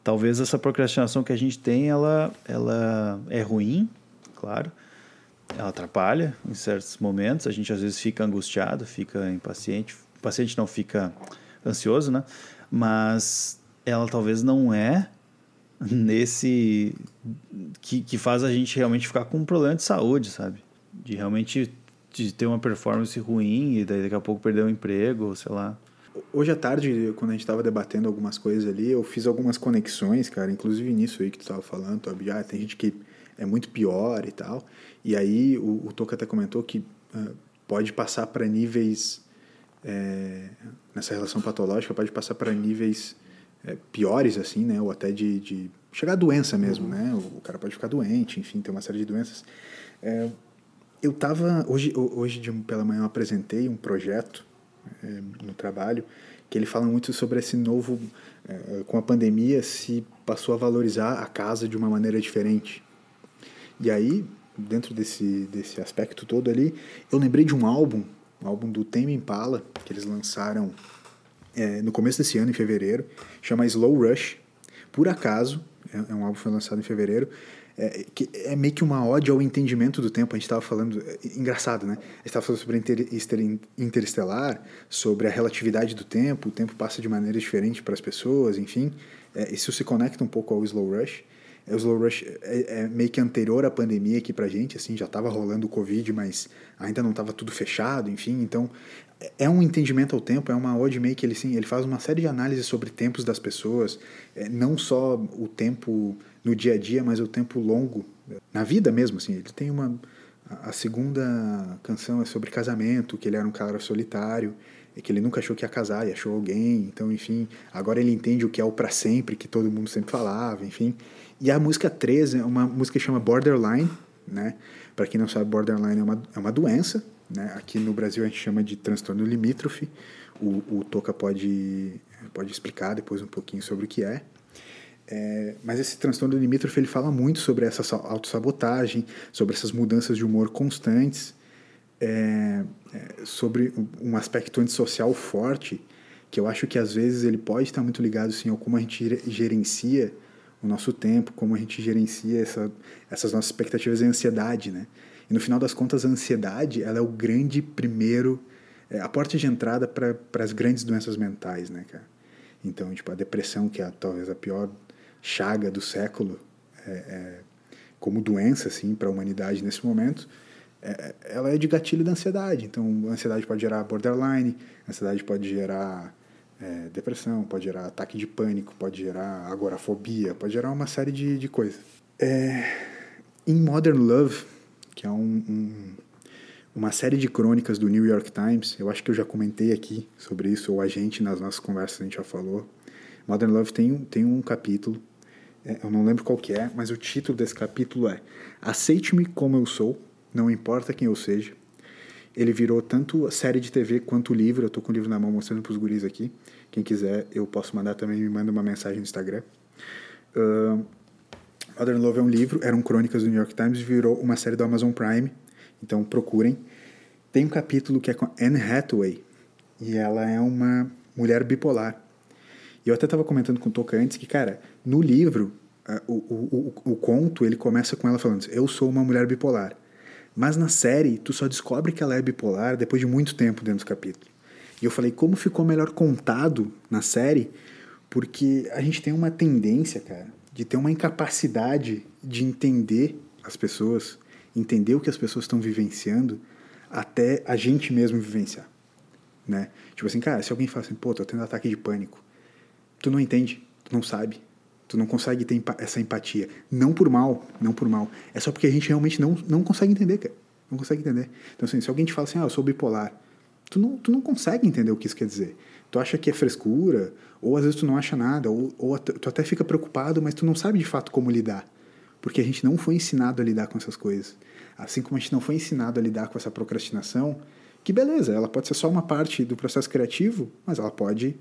talvez essa procrastinação que a gente tem, ela, ela é ruim, claro, ela atrapalha em certos momentos. A gente às vezes fica angustiado, fica impaciente. O paciente não fica ansioso, né? Mas ela talvez não é nesse que, que faz a gente realmente ficar com um problema de saúde, sabe? De realmente de ter uma performance ruim e daí daqui a pouco perder o um emprego, sei lá. Hoje à tarde, quando a gente estava debatendo algumas coisas ali, eu fiz algumas conexões, cara, inclusive nisso aí que tu estava falando, Tobi, ah, tem gente que é muito pior e tal. E aí o, o Toca até comentou que uh, pode passar para níveis, é, nessa relação patológica, pode passar para níveis é, piores, assim, né? Ou até de, de chegar a doença mesmo, né? O, o, cara pode ficar doente, enfim, tem uma série de doenças. É, eu estava, hoje, hoje de, pela manhã eu apresentei um projeto no trabalho que ele fala muito sobre esse novo, com a pandemia se passou a valorizar a casa de uma maneira diferente. E aí, dentro desse, desse aspecto todo ali, eu lembrei de um álbum, um álbum do Tame Impala, que eles lançaram é, no começo desse ano, em fevereiro, chama Slow Rush. Por acaso, é, é um álbum que foi lançado em fevereiro, é, que é meio que uma ode ao entendimento do tempo. A gente estava falando, é, engraçado, né? A gente estava falando sobre inter, interestelar, sobre a relatividade do tempo, o tempo passa de maneira diferente para as pessoas, enfim. É, isso se conecta um pouco ao Slow Rush. É, o Slow Rush é, é, meio que anterior à pandemia aqui pra gente, assim, já estava rolando o Covid, mas ainda não estava tudo fechado, enfim, então é um entendimento ao tempo, é uma ode que ele, sim, ele faz uma série de análises sobre tempos das pessoas, é, não só o tempo no dia a dia, mas o tempo longo, na vida mesmo, assim, ele tem uma... A segunda canção é sobre casamento, que ele era um cara solitário, e que ele nunca achou que ia casar e achou alguém, então, enfim, agora ele entende o que é o para sempre, que todo mundo sempre falava, enfim. E a música 13 é uma música que chama Borderline, né? Para quem não sabe, borderline é uma, é uma doença, Né? Aqui no Brasil a gente chama de transtorno limítrofe. O, o Toca pode, pode explicar depois um pouquinho sobre o que é. É, mas esse transtorno limítrofe ele fala muito sobre essa autossabotagem, sobre essas mudanças de humor constantes, é, é, sobre um aspecto antissocial forte, que eu acho que às vezes ele pode estar muito ligado sim, ao como a gente gerencia o nosso tempo, como a gente gerencia essa, essas nossas expectativas e ansiedade, né? E no final das contas, a ansiedade ela é o grande primeiro, é a porta de entrada para as grandes doenças mentais, né, cara? Então, tipo, a depressão, que é talvez a pior chaga do século, é, é, como doença, assim, para a humanidade nesse momento, é, ela é de gatilho da ansiedade. Então, a ansiedade pode gerar borderline, a ansiedade pode gerar é, depressão, pode gerar ataque de pânico, pode gerar agorafobia, pode gerar uma série de, de coisas. É, em Modern Love, que é um, um, uma série de crônicas do New York Times, eu acho que eu já comentei aqui sobre isso, ou a gente, nas nossas conversas, a gente já falou. Modern Love tem, tem um capítulo, é, eu não lembro qual que é, mas o título desse capítulo é Aceite-me como eu sou, não importa quem eu seja. Ele virou tanto série de TV quanto livro. Eu tô com o livro na mão mostrando pros guris aqui. Quem quiser, eu posso mandar também, me manda uma mensagem no Instagram. Uh, Modern Love é um livro, eram crônicas do New York Times virou uma série do Amazon Prime. Então procurem. Tem um capítulo que é com Anne Hathaway. E ela é uma mulher bipolar. E eu até estava comentando com o Toca antes que, cara, no livro, uh, o, o, o, o conto, ele começa com ela falando: Eu sou uma mulher bipolar. Mas na série, tu só descobre que ela é bipolar depois de muito tempo dentro do capítulo. E eu falei, como ficou melhor contado na série, porque a gente tem uma tendência, cara, de ter uma incapacidade de entender as pessoas, entender o que as pessoas estão vivenciando, até a gente mesmo vivenciar, né? Tipo assim, cara, se alguém fala assim, pô, tô tendo ataque de pânico, tu não entende, tu não sabe, Tu não consegue ter essa empatia. Não por mal, não por mal. É só porque a gente realmente não, não consegue entender, cara. Não consegue entender. Então, assim, se alguém te fala assim, ah, eu sou bipolar, tu não, tu não consegue entender o que isso quer dizer. Tu acha que é frescura, ou às vezes tu não acha nada, ou, ou tu até fica preocupado, mas tu não sabe de fato como lidar. Porque a gente não foi ensinado a lidar com essas coisas. Assim como a gente não foi ensinado a lidar com essa procrastinação, que beleza, ela pode ser só uma parte do processo criativo, mas ela pode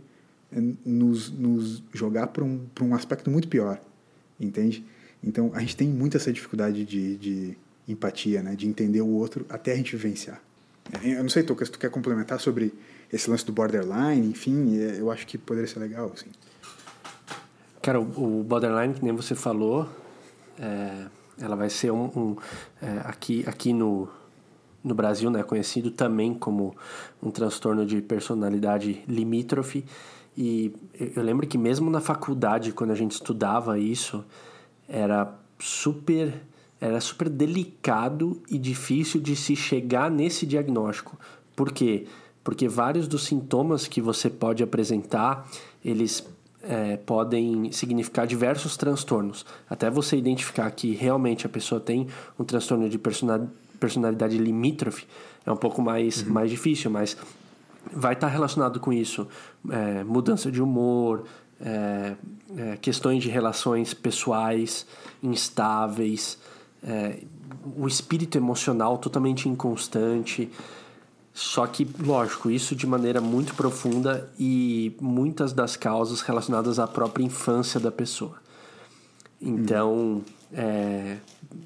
nos, nos jogar para um, um aspecto muito pior, entende? Então, a gente tem muita essa dificuldade de, de empatia, né? De entender o outro até a gente vivenciar. Eu não sei, Toca, se tu quer complementar sobre esse lance do borderline, enfim, é, eu acho que poderia ser legal, assim. Cara, o borderline, que nem você falou, é, ela vai ser um, um é, aqui, aqui no, no Brasil, né, conhecido também como um transtorno de personalidade limítrofe, e eu lembro que mesmo na faculdade, quando a gente estudava isso, era super era super delicado e difícil de se chegar nesse diagnóstico. Por quê? Porque vários dos sintomas que você pode apresentar, eles é, podem significar diversos transtornos. Até você identificar que realmente a pessoa tem um transtorno de personalidade limítrofe é um pouco mais, uhum. mais difícil, mas vai estar relacionado com isso é, mudança de humor, é, é, questões de relações pessoais instáveis, é, o espírito emocional totalmente inconstante. Só que, lógico, isso de maneira muito profunda e muitas das causas relacionadas à própria infância da pessoa. Então, é,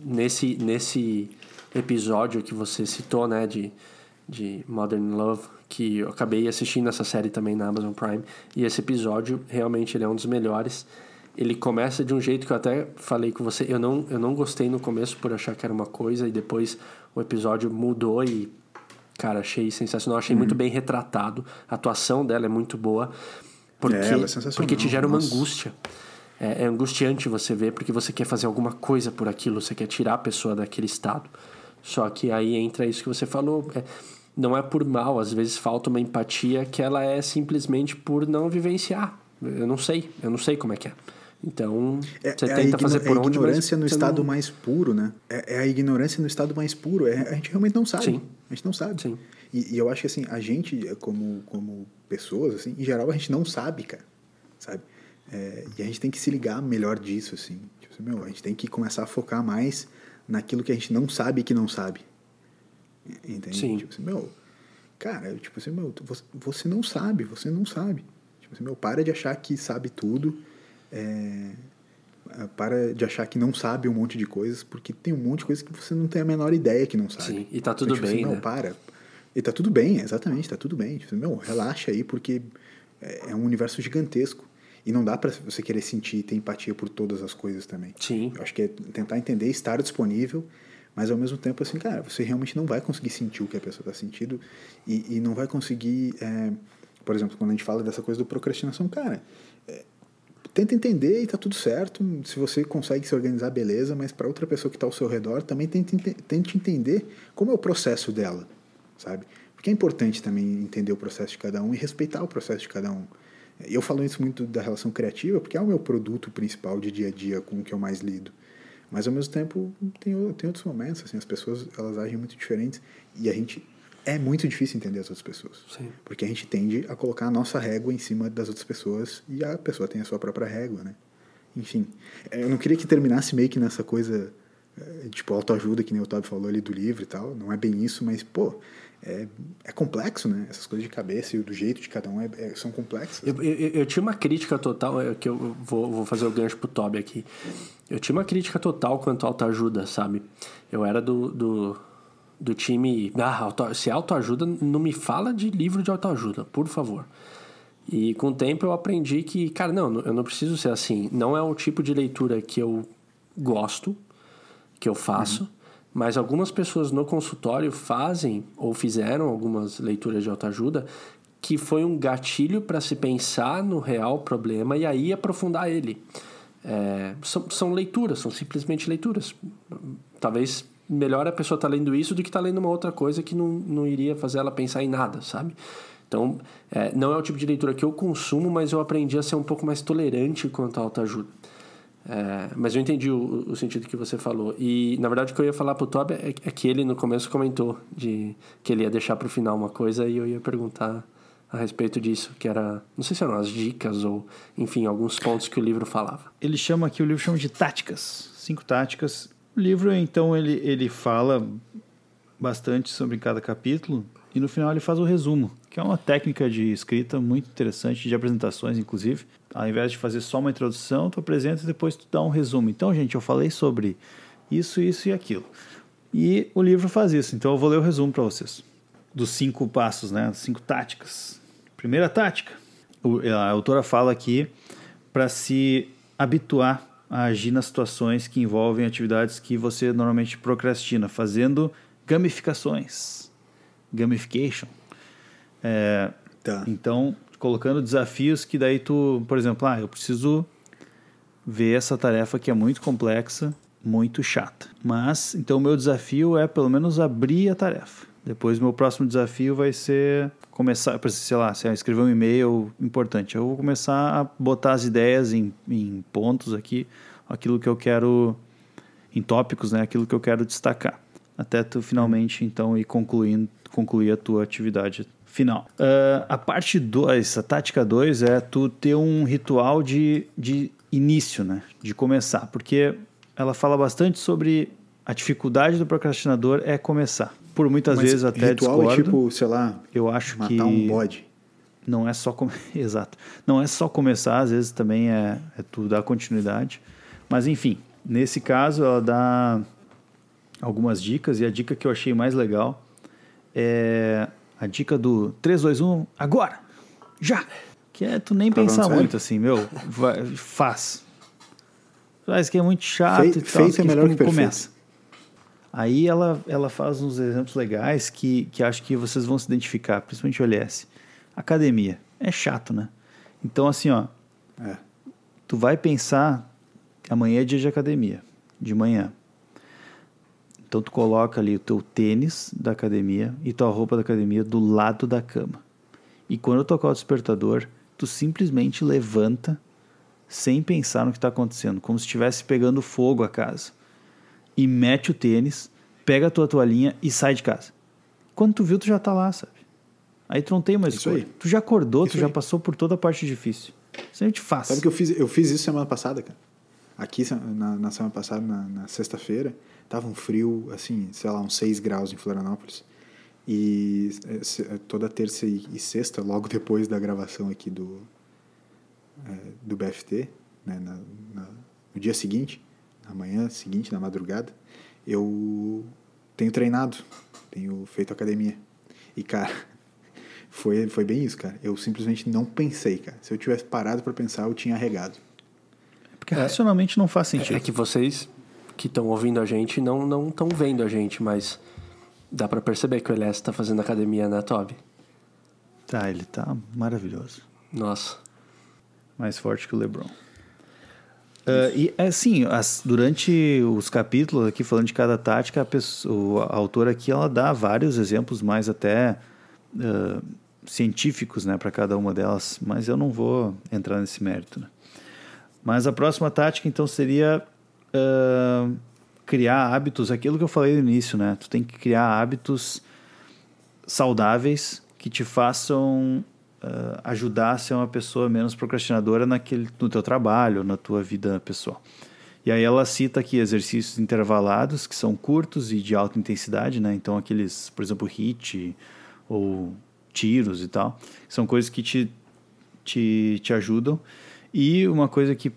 nesse, nesse episódio que você citou, né, de, de Modern Love, que eu acabei assistindo essa série também na Amazon Prime, e esse episódio realmente ele é um dos melhores. Ele começa de um jeito que eu até falei com você, eu não, eu não gostei no começo por achar que era uma coisa, e depois o episódio mudou e, cara, achei sensacional, achei muito bem retratado, a atuação dela é muito boa, porque, é, é porque te gera uma Nossa. angústia. É, é angustiante você ver, porque você quer fazer alguma coisa por aquilo, você quer tirar a pessoa daquele estado. Só que aí entra isso que você falou. É, não é por mal, às vezes falta uma empatia que ela é simplesmente por não vivenciar. Eu não sei, eu não sei como é que é. Então, é, você é tenta fazer por é onde, a ignorância no estado não... mais puro, né? É, é, a ignorância no estado mais puro. É, a gente realmente não sabe. Sim. A gente não sabe. Sim. E, e, eu acho que, assim, a gente, como, como pessoas, assim, em geral, a gente não sabe, cara. Sabe? É, e a gente tem que se ligar melhor disso, assim. Tipo, meu, a gente tem que começar a focar mais naquilo que a gente não sabe que não sabe. Entende? Sim. Tipo assim, meu, cara, tipo assim, meu, você, você não sabe, você não sabe. Tipo assim, meu, para de achar que sabe tudo. É, é, para de achar que não sabe um monte de coisas, porque tem um monte de coisas que você não tem a menor ideia que não sabe. Sim, e tá tudo tipo bem, assim, né? Não, para. E tá tudo bem, exatamente, tá tudo bem. Tipo, meu, relaxa aí, porque é é um universo gigantesco. E não dá pra você querer sentir e ter empatia por todas as coisas também. Sim. Eu acho que é tentar entender, estar disponível, mas ao mesmo tempo, assim, cara, você realmente não vai conseguir sentir o que a pessoa está sentindo e, e não vai conseguir. é, por exemplo, quando a gente fala dessa coisa do procrastinação, cara, é, tenta entender e tá tudo certo. Se você consegue se organizar, beleza, mas para outra pessoa que está ao seu redor, também tente, ente- tente entender como é o processo dela, sabe? Porque é importante também entender o processo de cada um e respeitar o processo de cada um. Eu falo isso muito da relação criativa, porque é o meu produto principal de dia a dia com o que eu mais lido. Mas ao mesmo tempo tem, tem outros momentos, assim, as pessoas elas agem muito diferentes e a gente é muito difícil entender as outras pessoas. Sim. Porque a gente tende a colocar a nossa régua em cima das outras pessoas e a pessoa tem a sua própria régua, né? Enfim, eh, eu não queria que terminasse meio que nessa coisa, eh, tipo, autoajuda, que nem o Otávio falou ali do livro e tal. Não é bem isso, mas, pô, é, é complexo, né? Essas coisas de cabeça e do jeito de cada um é- é- são complexas. Eu, eu, eu tinha uma crítica total, é, que eu vou, vou fazer o gancho pro Toby aqui. Eu tinha uma crítica total quanto à autoajuda, sabe? Eu era do, do, do time. Ah, auto, se é autoajuda, não me fala de livro de autoajuda, por favor. E com o tempo eu aprendi que, cara, não, eu não preciso ser assim. Não é o tipo de leitura que eu gosto, que eu faço, mas algumas pessoas no consultório fazem ou fizeram algumas leituras de autoajuda que foi um gatilho para se pensar no real problema e aí aprofundar ele. É, são, são leituras, são simplesmente leituras. Talvez melhor a pessoa estar lendo isso do que estar lendo uma outra coisa que não, não iria fazer ela pensar em nada, sabe? Então, é, não é o tipo de leitura que eu consumo, mas eu aprendi a ser um pouco mais tolerante quanto à autoajuda. É, mas eu entendi o, o sentido que você falou. E, na verdade, o que eu ia falar pro Toby é, é que ele, no começo, comentou de que ele ia deixar pro final uma coisa e eu ia perguntar a respeito disso, que era... Não sei se eram as dicas ou, enfim, alguns pontos que o livro falava. Ele chama aqui, o livro chama de táticas, cinco táticas. O livro, então, ele, ele fala bastante sobre cada capítulo e no final ele faz o resumo, que é uma técnica de escrita muito interessante, de apresentações, inclusive. Ao invés de fazer só uma introdução, tu apresenta e depois tu dá um resumo. Então, gente, eu falei sobre isso, isso e aquilo. E o livro faz isso, então eu vou ler o resumo para vocês. Dos cinco passos, né? Cinco táticas. Primeira tática. A autora fala aqui para se habituar a agir nas situações que envolvem atividades que você normalmente procrastina, fazendo gamificações. Gamification. É, Tá. então, colocando desafios que daí tu, por exemplo, ah, eu preciso ver essa tarefa que é muito complexa, muito chata. Mas, então, o meu desafio é pelo menos abrir a tarefa. Depois, meu próximo desafio vai ser começar, sei lá, se eu escrever um e-mail importante, eu vou começar a botar as ideias em, em pontos aqui, aquilo que eu quero, em tópicos, né, aquilo que eu quero destacar. Até tu finalmente, então, ir concluindo, concluir a tua atividade final. Ah, a parte 2, a tática 2 é tu ter um ritual de, de início, né? De começar. Porque ela fala bastante sobre a dificuldade do procrastinador é começar. Por muitas Mas vezes até ritual discordo. é tipo, sei lá, eu acho matar que um bode. não é só come... *laughs* exato. Não é só começar às vezes também é, é tu dar continuidade. Mas enfim nesse caso ela dá algumas dicas e a dica que eu achei mais legal é a dica do 3, 2, 1, agora! Já! Que é tu nem Tá pensar muito assim meu vai, faz. Faz que é muito chato Fei- e tal, feito é melhor que perfeito. começa Aí ela, ela faz uns exemplos legais que, que acho que vocês vão se identificar, principalmente o LS. Academia. É chato, né? Então, assim, ó, É. tu vai pensar amanhã é dia de academia, de manhã. Então tu coloca ali o teu tênis da academia e tua roupa da academia do lado da cama. E quando tocar o despertador, tu simplesmente levanta sem pensar no que está acontecendo, como se estivesse pegando fogo a casa. E mete o tênis, pega a tua toalhinha e sai de casa. Quando tu viu, tu já tá lá, sabe? Aí tu não tem mais Isso escolha. aí. Tu já acordou, tu Isso já aí. passou por toda a parte difícil. Sempre faz. Sabe que eu fiz, eu fiz isso semana passada, cara. Aqui, na, na semana passada, na, na sexta-feira, tava um frio, assim, sei lá, uns 6 graus em Florianópolis. E é, é, toda terça e, e sexta, logo depois da gravação aqui do, é, do BFT, né, na, na- no dia seguinte, na manhã seguinte, na madrugada, eu tenho treinado, tenho feito academia. E, cara, *laughs* foi, foi bem isso, cara. Eu simplesmente não pensei, cara. Se eu tivesse parado para pensar, eu tinha regado. Porque racionalmente não faz É, sentido. é que vocês que estão ouvindo a gente não não estão vendo a gente, mas dá pra perceber que o Elias tá fazendo academia, né, Toby? Tá, ele tá maravilhoso. Nossa. Mais forte que o LeBron. Ah, e assim, as- durante os capítulos aqui falando de cada tática, a, pessoa, a autora aqui ela dá vários exemplos mais até ah, científicos, né, para cada uma delas, mas eu não vou entrar nesse mérito. Né? Mas a próxima tática então seria ah, criar hábitos, aquilo que eu falei no início, né? Tu tem que criar hábitos saudáveis que te façam ah, ajudar a ser uma pessoa menos procrastinadora naquele, no teu trabalho, na tua vida pessoal. E aí ela cita aqui exercícios intervalados que são curtos e de alta intensidade, né? Então aqueles, por exemplo, HIIT ou tiros e tal, são coisas que te, te, te ajudam. E uma coisa que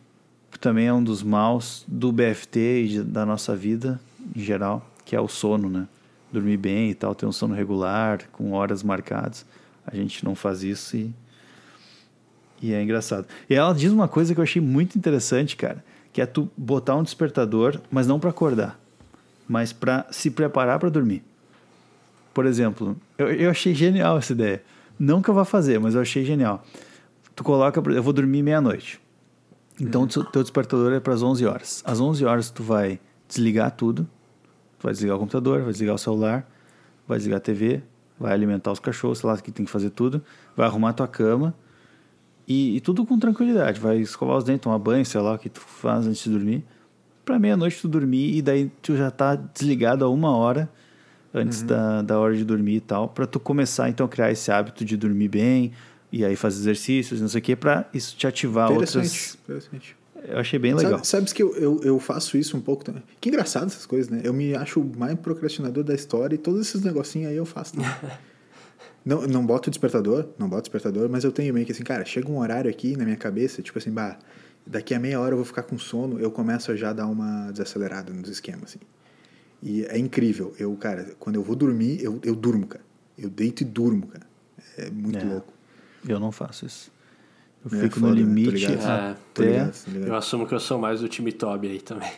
também é um dos maus do BFT e da nossa vida em geral, que é o sono, né? Dormir bem e tal, ter um sono regular, com horas marcadas. A gente não faz isso e, e é engraçado. E ela diz uma coisa que eu achei muito interessante, cara, que é tu botar um despertador, mas não para acordar, mas para se preparar para dormir. Por exemplo, eu, eu achei genial essa ideia. Não que eu vá fazer, mas eu achei genial. Tu coloca, eu vou dormir meia-noite. Então, o teu despertador é para as 11 horas. Às 11 horas, tu vai desligar tudo. Tu vai desligar o computador, vai desligar o celular, vai desligar a TV, vai alimentar os cachorros, sei lá, que tem que fazer tudo. Vai arrumar tua cama. E, e tudo com tranquilidade. Vai escovar os dentes, tomar banho, sei lá, o que tu faz antes de dormir. Pra meia-noite tu dormir e daí tu já tá desligado a uma hora antes da, da hora de dormir e tal. Pra tu começar, então, a criar esse hábito de dormir bem e aí fazer exercícios, não sei o quê, pra isso te ativar Interessante, outras... interessante. Eu achei bem legal. Sabe, sabes que eu, eu, eu faço isso um pouco também. Que engraçado essas coisas, né? Eu me acho o mais procrastinador da história e todos esses negocinhos aí eu faço *laughs* não, não boto despertador, não boto despertador, mas eu tenho meio que assim, cara, chega um horário aqui na minha cabeça, tipo assim, bah, daqui a meia hora eu vou ficar com sono, eu começo a já dar uma desacelerada nos esquemas, assim. E é incrível. Eu, cara, quando eu vou dormir, eu, eu durmo, cara. Eu deito e durmo, cara. É muito É. louco. Eu não faço isso. Eu É, fico foda, no né? Limite ligado. É, Tô até... ligado, tô ligado. Eu assumo que eu sou mais do time Toby aí também.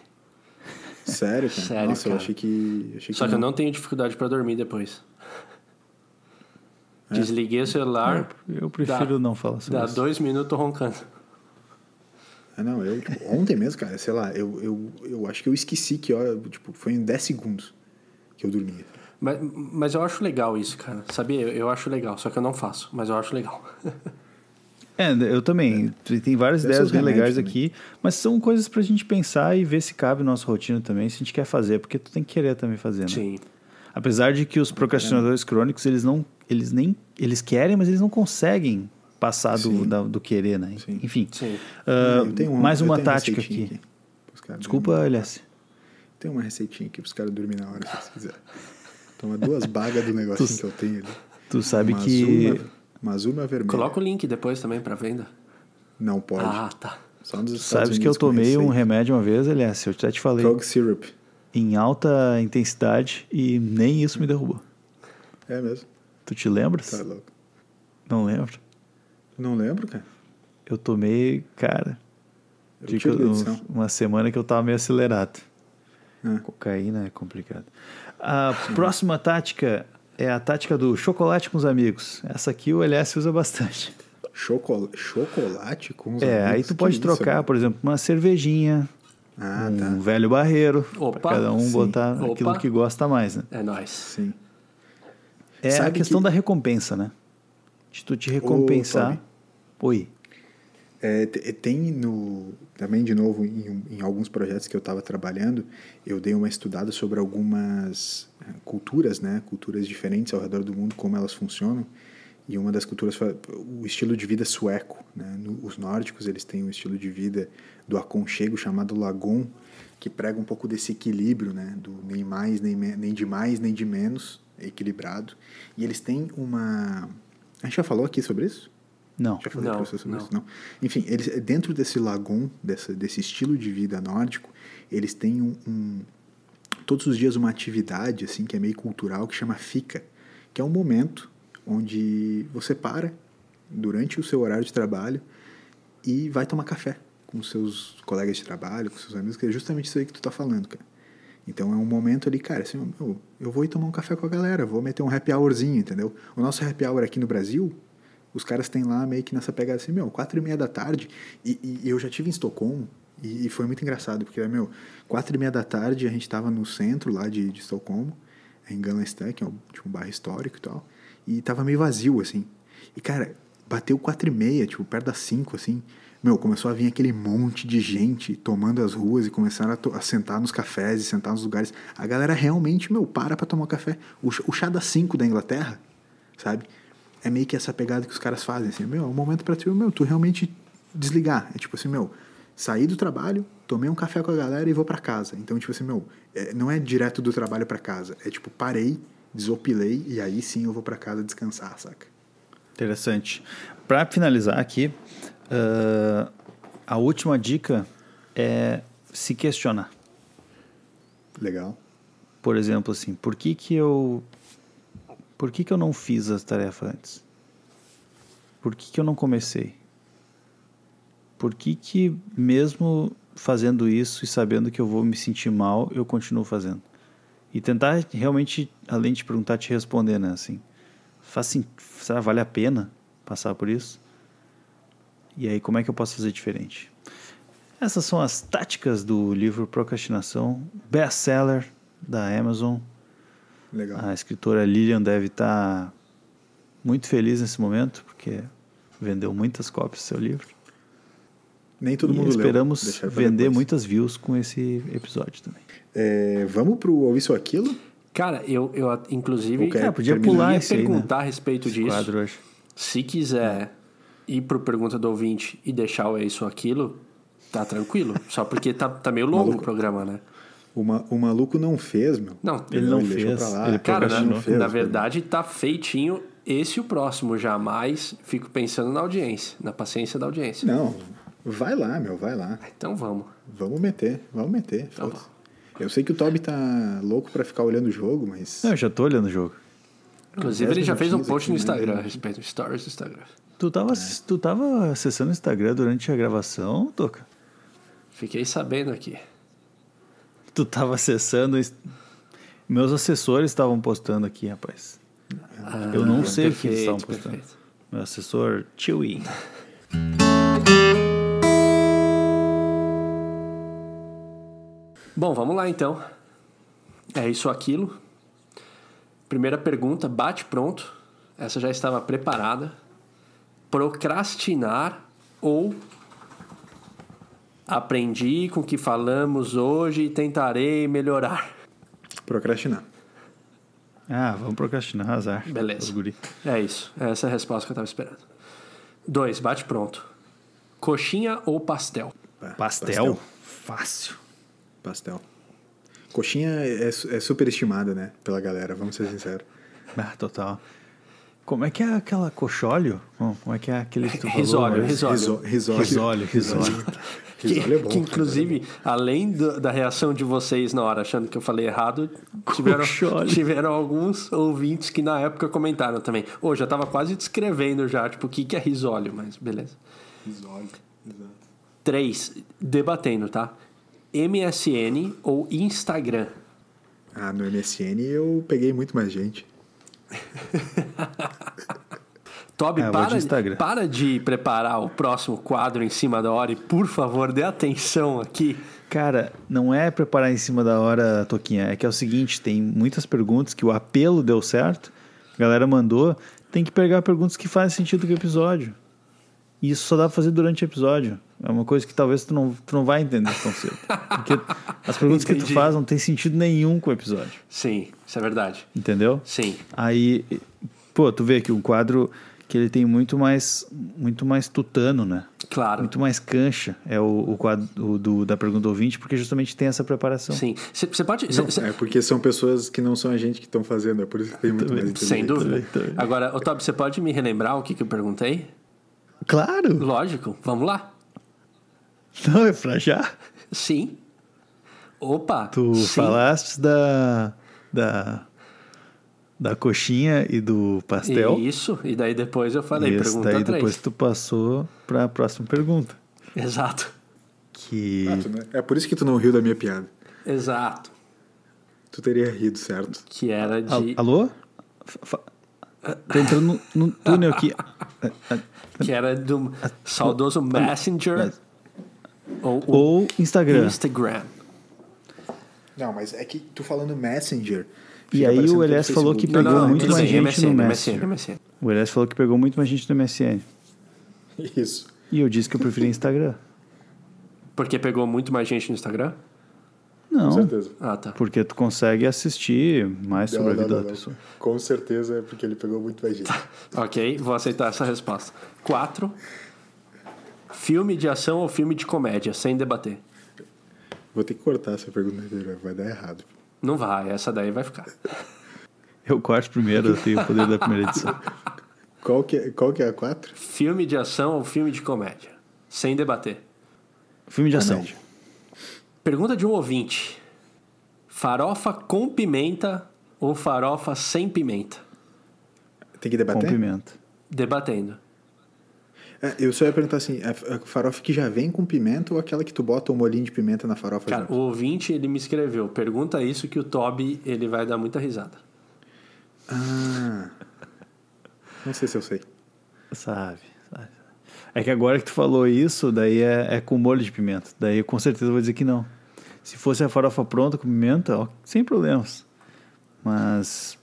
Sério, cara? Sério, Nossa, eu cara. achei que. Achei Só que eu não tenho dificuldade pra dormir depois. Desliguei o celular, Eu prefiro Dá. não falar sobre dá isso. dois minutos roncando. Ah, não, eu, tipo, ontem mesmo, cara, sei lá, eu, eu, eu acho que eu esqueci que, ó, tipo, foi em 10 segundos que eu dormia. Mas, mas eu acho legal isso, cara. Sabia? Eu, eu acho legal, só que eu não faço, mas eu acho legal. *laughs* É, eu também. Tem várias Deve ideias bem legais remédios aqui, mas são coisas pra gente pensar e ver se cabe na nossa rotina também, se a gente quer fazer, porque tu tem que querer também fazer, né? Sim. Apesar de que os procrastinadores crônicos, eles não, eles nem, eles querem, mas eles não conseguem passar do, da- do querer, né? Sim. Enfim. Sim. Tenho mais uma tática receitinha aqui. caras Desculpa. Elias. Tem uma receitinha aqui pros caras dormirem na hora, se vocês quiserem. Toma duas bagas do *laughs* negocinho que eu tenho ali. Tu sabe uma que uma, uma uma vermelha. Coloca o link depois também pra venda. Não pode. Ah, tá. Só nos Estados sabes que eu Unidos tomei um remédio uma vez, Elias, eu até te falei, Frog syrup. em alta intensidade e nem isso me derrubou. É mesmo. Tu te lembras? Tá louco. Não lembro. Não lembro, cara. Eu tomei, cara, Eu digo, um- uma semana que eu tava meio acelerado. Ah. Cocaína é complicado. A próxima tática é a tática do chocolate com os amigos. Essa aqui o LS usa bastante. Chocol... Chocolate com os É, aí amigos? tu Que pode isso, trocar, mano? por exemplo, uma cervejinha, Ah, um tá. velho barreiro, Opa, pra cada um sim. botar Opa. aquilo que gosta mais, né? É nóis. Sim. É a Sabe questão que- da recompensa, né? De tu te recompensar. Toby. Oi. É, te- tem no também de novo em, em alguns projetos que eu estava trabalhando eu dei uma estudada sobre algumas eh, culturas né culturas diferentes ao redor do mundo como elas funcionam. E uma das culturas o estilo de vida sueco né? os nórdicos eles têm um estilo de vida do aconchego chamado lagon que prega um pouco desse equilíbrio né do nem mais nem, nem de mais nem de menos equilibrado. E eles têm uma a gente já falou aqui sobre isso não já falei não, sobre não. isso não enfim eles dentro desse lagon dessa, desse estilo de vida nórdico eles têm um, um todos os dias uma atividade assim que é meio cultural que chama fica que é um momento onde você para durante o seu horário de trabalho e vai tomar café com seus colegas de trabalho, com seus amigos, que é justamente isso aí que tu tá falando, cara. Então é um momento ali, cara, assim, eu, eu vou ir tomar um café com a galera, vou meter um happy hourzinho, entendeu? O nosso happy hour aqui no Brasil, os caras têm lá meio que nessa pegada assim, meu, quatro e meia da tarde, e, e eu já tive em Estocolmo, e, e, foi muito engraçado, porque, meu, quatro e meia da tarde a gente tava no centro lá de, de Estocolmo, em Gallenstein, que é um, tipo, um bairro histórico e tal, e tava meio vazio, assim. E, cara, bateu quatro e meia, tipo, perto das cinco, assim. Meu, começou a vir aquele monte de gente tomando as ruas e começaram a, a sentar nos cafés e sentar nos lugares. A galera realmente, meu, para pra tomar café. O, o chá das cinco da Inglaterra, sabe? É meio que essa pegada que os caras fazem, assim. Meu, é um momento pra tu, meu, tu realmente desligar. É tipo assim, meu, saí do trabalho, tomei um café com a galera e vou para casa. Então, tipo assim, meu, é, não é direto do trabalho para casa. É tipo, parei, desopilei e aí sim eu vou para casa descansar, saca? Interessante. Para finalizar aqui, uh, a última dica é se questionar. Legal. Por exemplo, assim, por que que eu por que que eu não fiz as tarefas antes? Por que que eu não comecei? Por que que mesmo fazendo isso e sabendo que eu vou me sentir mal, eu continuo fazendo? E tentar realmente, além de perguntar, te responder, né? Assim, faz, será vale a pena passar por isso? E aí, como é que eu posso fazer diferente? Essas são as táticas do livro Procrastinação, best-seller da Amazon. Legal. A escritora Lilian deve estar muito feliz nesse momento, porque vendeu muitas cópias do seu livro. Nem todo e mundo esperamos leu. vender depois. muitas views com esse episódio também. É, vamos pro Isso ou Aquilo? Cara, eu, eu inclusive Ok. É, podia pular ia esse aí, né? perguntar a respeito Esse disso. quadro hoje. Se quiser ir pro pergunta do ouvinte e deixar o é isso ou aquilo, tá tranquilo. Só porque tá, tá meio longo Maluco. o programa, né? O, ma- o maluco não fez, meu. Não, Ele não deixou fez, pra lá. ele Cara, na, procrastinou. fez, na verdade tá feitinho esse e o próximo. Jamais fico pensando na audiência, na paciência da audiência. Não, vai lá, meu, vai lá. Então vamos. Vamos meter, vamos meter. Então. Eu sei que o Toby tá louco pra ficar olhando o jogo, mas. Não, eu já tô olhando o jogo. Inclusive, ele já fez um post no aqui, né? Instagram a respeito do Stories do Instagram. Tu tava, tu tava acessando o Instagram durante a gravação, Toca? Fiquei sabendo aqui. Tu tava acessando. Meus assessores estavam postando aqui, rapaz. eu não sei o que eles estavam Ah, postando. perfeito. Meu assessor, Chewy. Bom, vamos lá então. É isso ou aquilo. Primeira pergunta, bate pronto. Essa já estava preparada. Procrastinar ou aprendi com o que falamos hoje e tentarei melhorar. Procrastinar. Ah, vamos procrastinar, azar. Beleza. É isso. Essa é a resposta que eu estava esperando. Dois, bate pronto. Coxinha ou pastel? Pá, Pastel? Fácil. Pastel. Coxinha é, su- é superestimada, né? Pela galera, vamos ser sinceros. Ah, total. Como é que é aquela coxólio? Como é que é aquele que tu falou? Risólio. Riso- Risólio. Risólio, risólio. *laughs* Que, é bom. que, inclusive, além do- da reação de vocês na hora achando que eu falei errado, tiveram, tiveram alguns ouvintes que na época comentaram também. Ô, já tava quase descrevendo já, tipo, o que, que é risólio, mas beleza. Risólio. Exato. Três, debatendo, tá? MSN ou Instagram? Ah, no MSN eu peguei muito mais gente. *laughs* Toby, É, para, para de preparar o próximo quadro em cima da hora e, por favor, dê atenção aqui. Cara, não é preparar em cima da hora, Toquinha. É que é o seguinte, tem muitas perguntas que o apelo deu certo, a galera mandou, tem que pegar perguntas que fazem sentido com o episódio. E isso só dá pra fazer durante o episódio. É uma coisa que talvez tu não, tu não vai entender tão cedo. Porque as perguntas que tu Entendi. faz não tem sentido nenhum com o episódio. Sim, isso é verdade. Entendeu? Sim. Aí, pô, tu vê que o quadro que ele tem muito mais, muito mais tutano, né? Claro. Muito mais cancha é o, o quadro o do, da pergunta do ouvinte, porque justamente tem essa preparação. Sim. Você pode. cê- cê- É porque são pessoas que não são a gente que estão fazendo, é por isso que tem muito mais sem dúvida. também, também. Agora, Otávio, você pode me relembrar o que, que eu perguntei? Claro! Lógico, vamos lá. *laughs* Não, é pra já. Sim. Opa! Tu sim. falaste da, da, da coxinha e do pastel. Isso, e daí depois eu falei, Isso, pergunta daí 3. depois tu passou pra próxima pergunta. Exato, Que. Ah, não- É por isso que tu não riu da minha piada. exato. Tu teria rido, certo? Que era de. Alô? Fa- Tô entrando no, no túnel aqui. *laughs* Que era do saudoso Messenger ou Ou Instagram. Instagram. Não, mas é que tu falando Messenger. E aí o pelo LS falou que pegou muito tudo mais bem, gente no MSN, Messenger. MSN. O LS falou que pegou muito mais gente no MSN. Isso. E eu disse que eu preferia Instagram. Porque pegou muito mais gente no Instagram? Com Não, certeza. Ah, tá. porque tu consegue assistir mais sobre Não, a não, vida não, da não. pessoa. Com certeza é porque ele pegou muito mais gente. *laughs* Ok, vou aceitar essa resposta. Quatro. Filme de ação ou filme de comédia, sem debater. Vou ter que cortar essa pergunta inteira, vai dar errado. Não vai, essa daí vai ficar. *laughs* Eu corto primeiro, eu tenho o poder da primeira edição. *laughs* Qual que é, qual que é a 4? Filme de ação ou filme de comédia? Sem debater. Filme de ação. Comédia. Pergunta de um ouvinte: farofa com pimenta ou farofa sem pimenta? Tem que Com debater? pimenta. Debatendo. É, eu só ia perguntar assim, a a farofa que já vem com pimenta ou aquela que tu bota um molhinho de pimenta na farofa Cara, junto? o ouvinte ele me escreveu: pergunta isso que o Toby ele vai dar muita risada. Ah. Não sei se eu sei. Sabe, sabe. É que agora que tu falou isso, daí é, é com molho de pimenta. Daí eu com certeza vou dizer que não. Se fosse a farofa pronta com pimenta, ó, sem problemas. Mas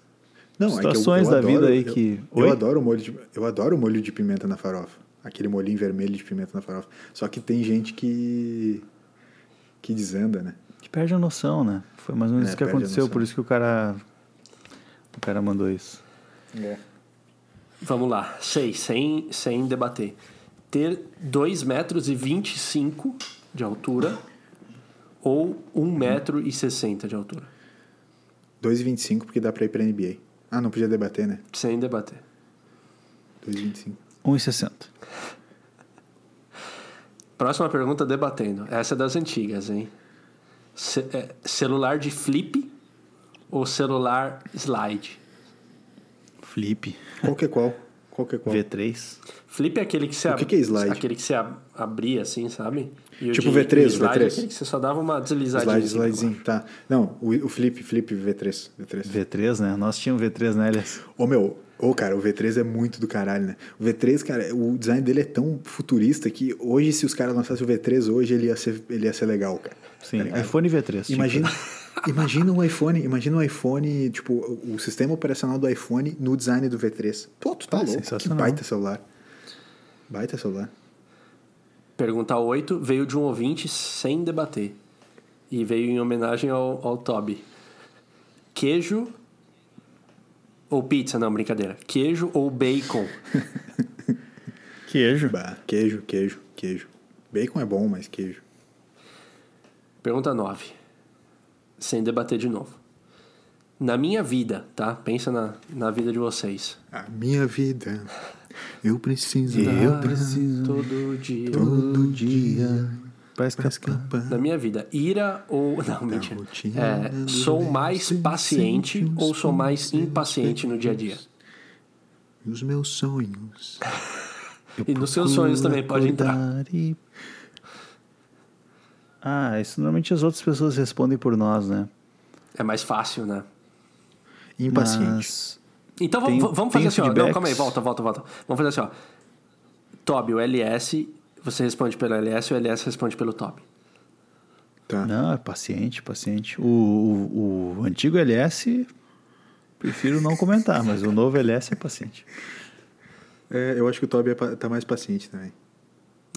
Não, é que eu- situações eu da adoro- vida aí eu- que. Eu, Oi? adoro o molho de, eu adoro o molho de pimenta na farofa. Aquele molhinho vermelho de pimenta na farofa. Só que tem gente que que desanda, né? Que perde a noção, né? Foi mais ou menos É, isso que aconteceu, por isso que o cara. O cara mandou isso. É. Vamos lá, seis, sem, sem debater. Ter 2 metros e 25 de altura ou 1 metro e 60 de altura? 2,25 porque dá pra ir pra NBA. Ah, não podia debater, né? Sem debater. 2,25. 1,60. Próxima pergunta debatendo. Essa é das antigas, hein? Ce- é, celular de flip ou celular slide? Flip. Qual que é qual? Qual que é qual? V3. Flip é aquele que você O que que é slide? Aquele que você ab- abria assim, sabe? E o Tipo de- V3, o slide é V3. aquele que você só dava uma deslizadinha. Slide, assim slidezinho, tá. Não, o, o flip, flip V3. V3. V3, né? Nós tínhamos V3, né, Elias? Ô meu, ô cara, o V3 é muito do caralho, né? O V3, cara, o design dele é tão futurista que hoje, se os caras lançassem o V3 hoje, ele ia ser, ele ia ser legal, cara. Sim, Tá iPhone V3. tipo. Imagina, imagina um iPhone, imagina um iPhone, tipo, o sistema operacional do iPhone no design do V3. Pô, tu tá Ah, louco, que sensacional. baita celular. Baita celular. Pergunta 8 veio de um ouvinte sem debater. E veio em homenagem ao, ao Toby. Queijo ou pizza? Não, brincadeira. Queijo ou bacon? *laughs* Queijo. Bah, queijo, queijo, queijo. Bacon é bom, mas queijo. Pergunta 9. Sem debater de novo. Na minha vida, tá? Pensa na, na vida de vocês. A minha vida, eu preciso Eu preciso Todo dia. todo dia Pra escapar. Na minha vida, ira ou. Não, mentira. É, sou mais paciente ou sou mais impaciente no dia a dia? Os meus sonhos. *laughs* E nos seus sonhos também pode entrar. E- Ah, isso normalmente as outras pessoas respondem por nós, né? É mais fácil, né? Impaciente. Mas Então Tem- vamos, fazer assim, ó. Não, calma aí, volta, volta, volta. Vamos fazer assim, ó. Toby, o LS, você responde pelo LS e o LS responde pelo Toby. Tá. Não, é paciente, paciente. O, o, o antigo LS, prefiro não comentar, mas o novo LS é paciente. É, eu acho que o Toby é tá mais paciente também.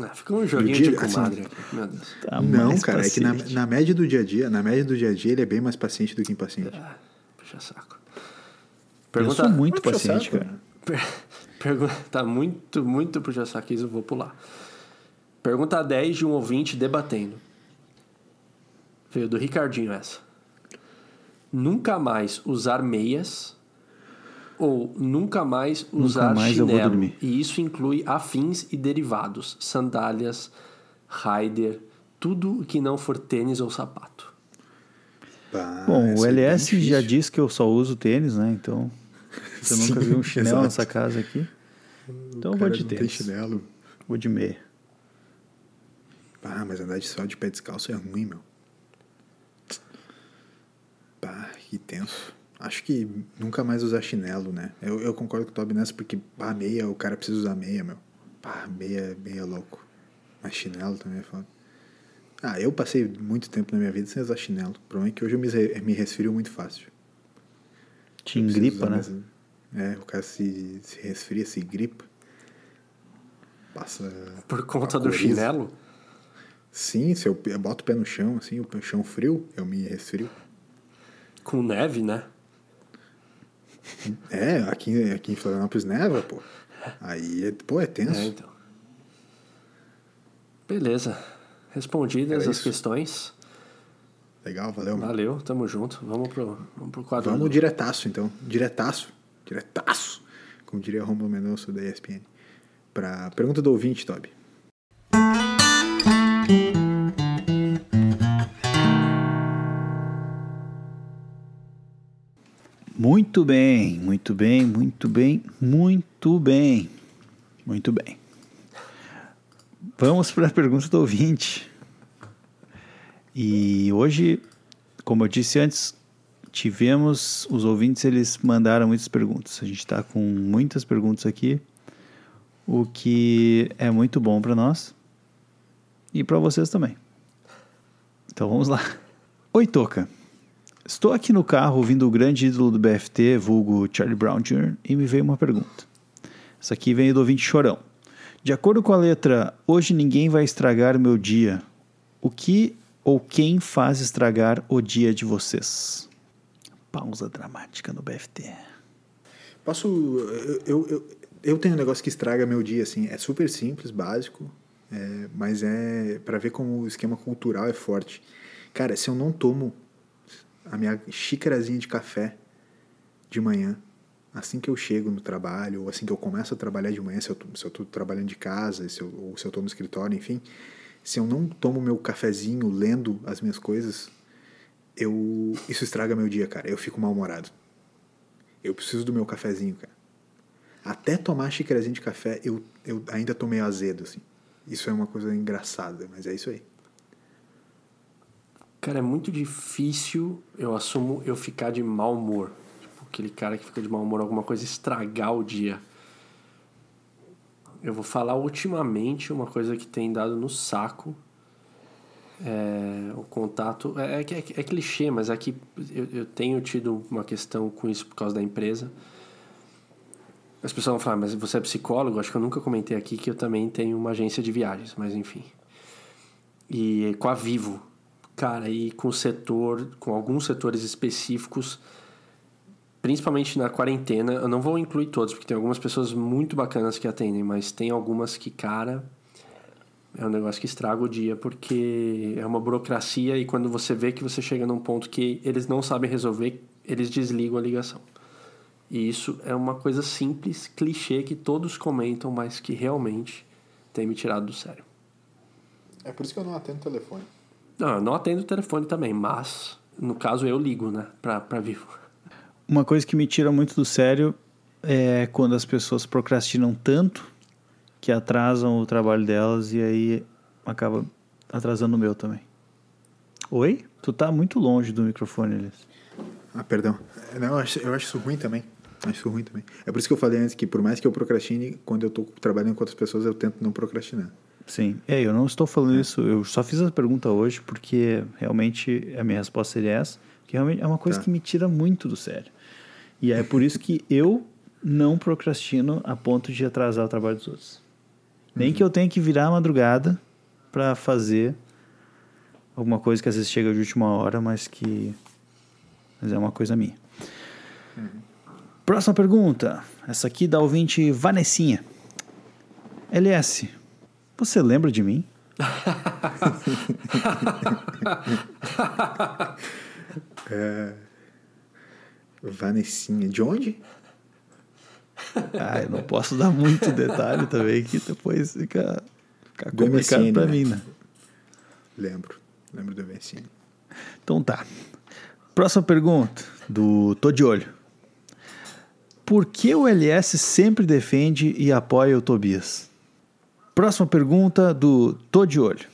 Ah, fica um joguinho dia- de comadre assim, aqui, meu Deus. Tá não, cara, é que na, paciente. na média do dia a dia, na média do dia a dia, ele é bem mais paciente do que impaciente. Ah, puxa saco. Eu Pergunta, sou muito Puxa paciente, saco, cara. per- *laughs* Pergunta, tá muito, muito puxa saquismo, vou pular. Pergunta 10 de um ouvinte debatendo. Veio do Ricardinho essa. Nunca mais usar meias ou nunca mais usar mais eu vou chinelo. dormir. E isso inclui afins e derivados, sandálias, rider, tudo que não for tênis ou sapato. Pá, Bom, o é bem LS já difícil. disse que eu só uso tênis, né? Então, *laughs* você nunca viu um chinelo exato. nessa casa aqui. Então O eu vou de não tem tênis. chinelo. Vou de meia. Ah, mas andar de só de pé descalço é ruim, meu. Pá, que tenso. Acho que nunca mais usar chinelo, né? Eu, eu concordo com o Toby nessa, porque, pá, meia, o cara precisa usar meia, meu. Pá, meia, meia é louco. Mas chinelo também é foda. Ah, eu passei muito tempo na minha vida sem usar chinelo. O problema é que hoje eu me, me resfrio muito fácil. Te engripa, né? mais- É, o cara se, se resfria, se gripa. Passa. Por conta do chinelo? Sim, se eu eu boto o pé no chão, assim, o chão frio, eu me resfrio. Com neve, né? É, aqui, aqui em Florianópolis neva, pô. Aí, é, pô, é tenso. É, então. Beleza. Respondidas Era as isso. questões. Legal, valeu. mano. Valeu, tamo junto. Vamos pro, vamos pro quadro. Vamos do- diretaço, então. Diretaço. Diretaço. Como diria Romulo Mendonça da ESPN. Pra pergunta do ouvinte, Toby. Muito bem, muito bem, muito bem, muito bem. Muito bem. Vamos para a pergunta do ouvinte. E hoje, como eu disse antes, tivemos os ouvintes, eles mandaram muitas perguntas. A gente está com muitas perguntas aqui, o que é muito bom para nós e para vocês também. Então vamos lá. Oi, Toca. Estou aqui no carro ouvindo o grande ídolo do BFT, vulgo Charlie Brown Jr., e me veio uma pergunta. Essa aqui vem do ouvinte Chorão. De acordo com a letra Hoje ninguém vai estragar meu dia, o que ou quem faz estragar o dia de vocês? Pausa dramática no BFT. Posso. Eu, eu, eu, eu tenho um negócio que estraga meu dia, assim. É super simples, básico, é, mas é para ver como o esquema cultural é forte. Cara, se eu não tomo a minha xícarazinha de café de manhã, assim que eu chego no trabalho, ou assim que eu começo a trabalhar de manhã, se eu, tô trabalhando de casa, se eu, ou se eu tô no escritório, enfim, se eu não tomo meu cafezinho lendo as minhas coisas, eu isso estraga meu dia, cara. Eu fico mal-humorado. Eu preciso do meu cafezinho, cara. Até tomar xícarazinha de café, eu, eu ainda tô meio azedo, assim. Isso é uma coisa engraçada, mas é isso aí. Cara, é muito difícil, eu assumo, eu ficar de mau humor. Tipo, aquele cara que fica de mau humor, alguma coisa estragar o dia. Eu vou falar ultimamente uma coisa que tem dado no saco. É, o contato. É, é, é, é clichê, mas é que eu, eu tenho tido uma questão com isso por causa da empresa. As pessoas vão falar, mas você é psicólogo? Acho que eu nunca comentei aqui que eu também tenho uma agência de viagens, mas enfim. E com a Vivo, cara, e com o setor, com alguns setores específicos, principalmente na quarentena, eu não vou incluir todos, porque tem algumas pessoas muito bacanas que atendem, mas tem algumas que, cara, é um negócio que estraga o dia, porque é uma burocracia e quando você vê que você chega num ponto que eles não sabem resolver, eles desligam a ligação. E isso é uma coisa simples, clichê, que todos comentam, mas que realmente tem me tirado do sério. É por isso que eu não atendo o telefone. Não, eu não atendo o telefone também, mas no caso eu ligo, né, pra, pra Vivo. Uma coisa que me tira muito do sério é quando as pessoas procrastinam tanto que atrasam o trabalho delas e aí acaba atrasando o meu também. Oi? Tu tá muito longe do microfone, Elias. Ah, perdão. Não, eu acho, eu acho isso ruim também. Acho isso ruim também. É por isso que eu falei antes que, por mais que eu procrastine, quando eu tô trabalhando com outras pessoas, eu tento não procrastinar. Sim. É, eu não estou falando isso, eu só fiz essa pergunta hoje porque realmente a minha resposta seria essa, que realmente é uma coisa Tá. que me tira muito do sério. E é por isso que eu não procrastino a ponto de atrasar o trabalho dos outros. Nem que eu tenha que virar a madrugada para fazer alguma coisa que às vezes chega de última hora, mas que mas é uma coisa minha. Próxima pergunta. Essa aqui da ouvinte Vanessinha. LS, você lembra de mim? *laughs* Vanessinha. De onde? Ah, eu não posso dar muito detalhe também, que depois fica, fica Do complicado MSN, pra né? mim, né? Lembro. Lembro do Vanessinha. Então tá. Próxima pergunta, do Tô de Olho. Por que o LS sempre defende e apoia o Tobias? Próxima pergunta, do Tô de Olho.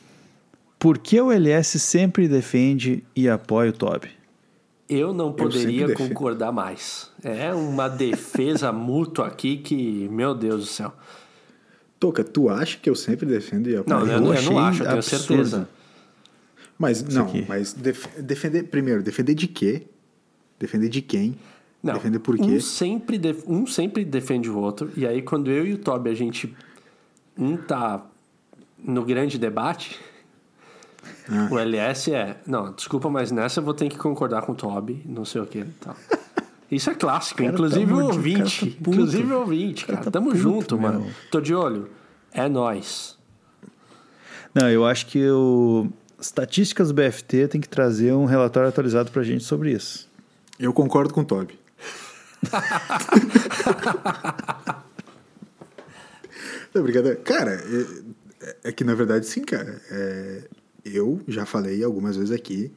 Por que o LS sempre defende e apoia o Toby? Eu não poderia defendo. concordar mais. É uma defesa *laughs* mútua aqui que, meu Deus do céu. Toca, tu acha que eu sempre defendo e apoio? Não, eu, eu não- eu não acho, eu tenho absurdo. certeza. Mas não, aqui. mas def- defender primeiro, defender de quê? Defender de quem? Não, defender por quê? Um sempre, def- um sempre defende o outro, e aí quando eu e o Toby a gente. Um tá no grande debate, Ah. o LS é. Não, desculpa, mas nessa eu vou ter que concordar com o Toby, não sei o que tal. Isso é clássico, cara tá inclusive o o ouvinte. cara tá inclusive o ouvinte, cara cara. tá Tamo puto, junto, meu. mano. Tô de olho. É nós. Não, eu acho que o Estatísticas BFT tem que trazer um relatório atualizado pra gente sobre isso. Eu concordo com o Toby. *laughs* Não. Cara, é, é que na verdade sim, cara. É, eu já falei algumas vezes aqui,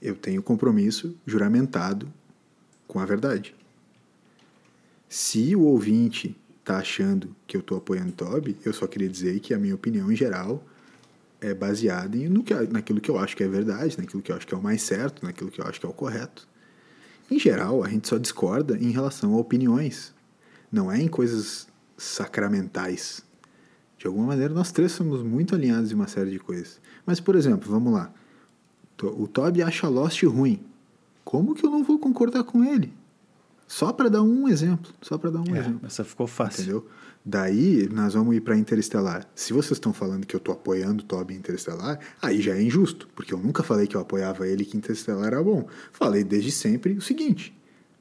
eu tenho compromisso juramentado com a verdade. Se o ouvinte tá achando que eu tô apoiando o Toby, eu só queria dizer que a minha opinião em geral é baseada em, no que, naquilo que eu acho que é verdade, naquilo que eu acho que é o mais certo, naquilo que eu acho que é o correto. Em geral, a gente só discorda em relação a opiniões, não é em coisas sacramentais. De alguma maneira, nós três somos muito alinhados em uma série de coisas. Mas, por exemplo, vamos lá. O Toby acha Lost ruim. Como que eu não vou concordar com ele? Só para dar um exemplo. Só para dar um É, exemplo. essa ficou fácil. Entendeu? Daí nós vamos ir para Interestelar. Se vocês estão falando que eu tô apoiando o Toby em Interestelar, aí já é injusto, porque eu nunca falei que eu apoiava ele que Interestelar era bom. Falei desde sempre o seguinte: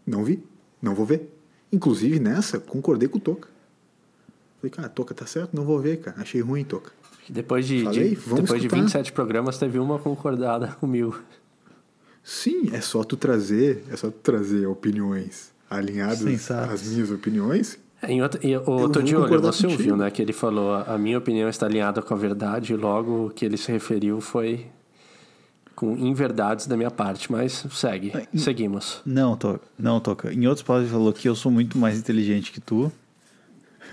não vi, não vou ver. Inclusive nessa, concordei com o Toca. Falei, cara, Toca tá certo, não vou ver, cara. Achei ruim, Toca. Depois de, Falei, de- vamos depois de escutar. 27 programas, teve uma concordada *laughs* comigo. Sim, é só tu trazer, é só tu trazer opiniões alinhadas às minhas opiniões. É, Em e, vou tô de olho, concordar você contigo. ouviu, né? Que ele falou, a minha opinião está alinhada com a verdade, e logo o que ele se referiu foi com inverdades da minha parte, mas segue, É, seguimos. Não, Toca. Não, Toca. Em outros palavras, ele falou que eu sou muito mais inteligente que tu.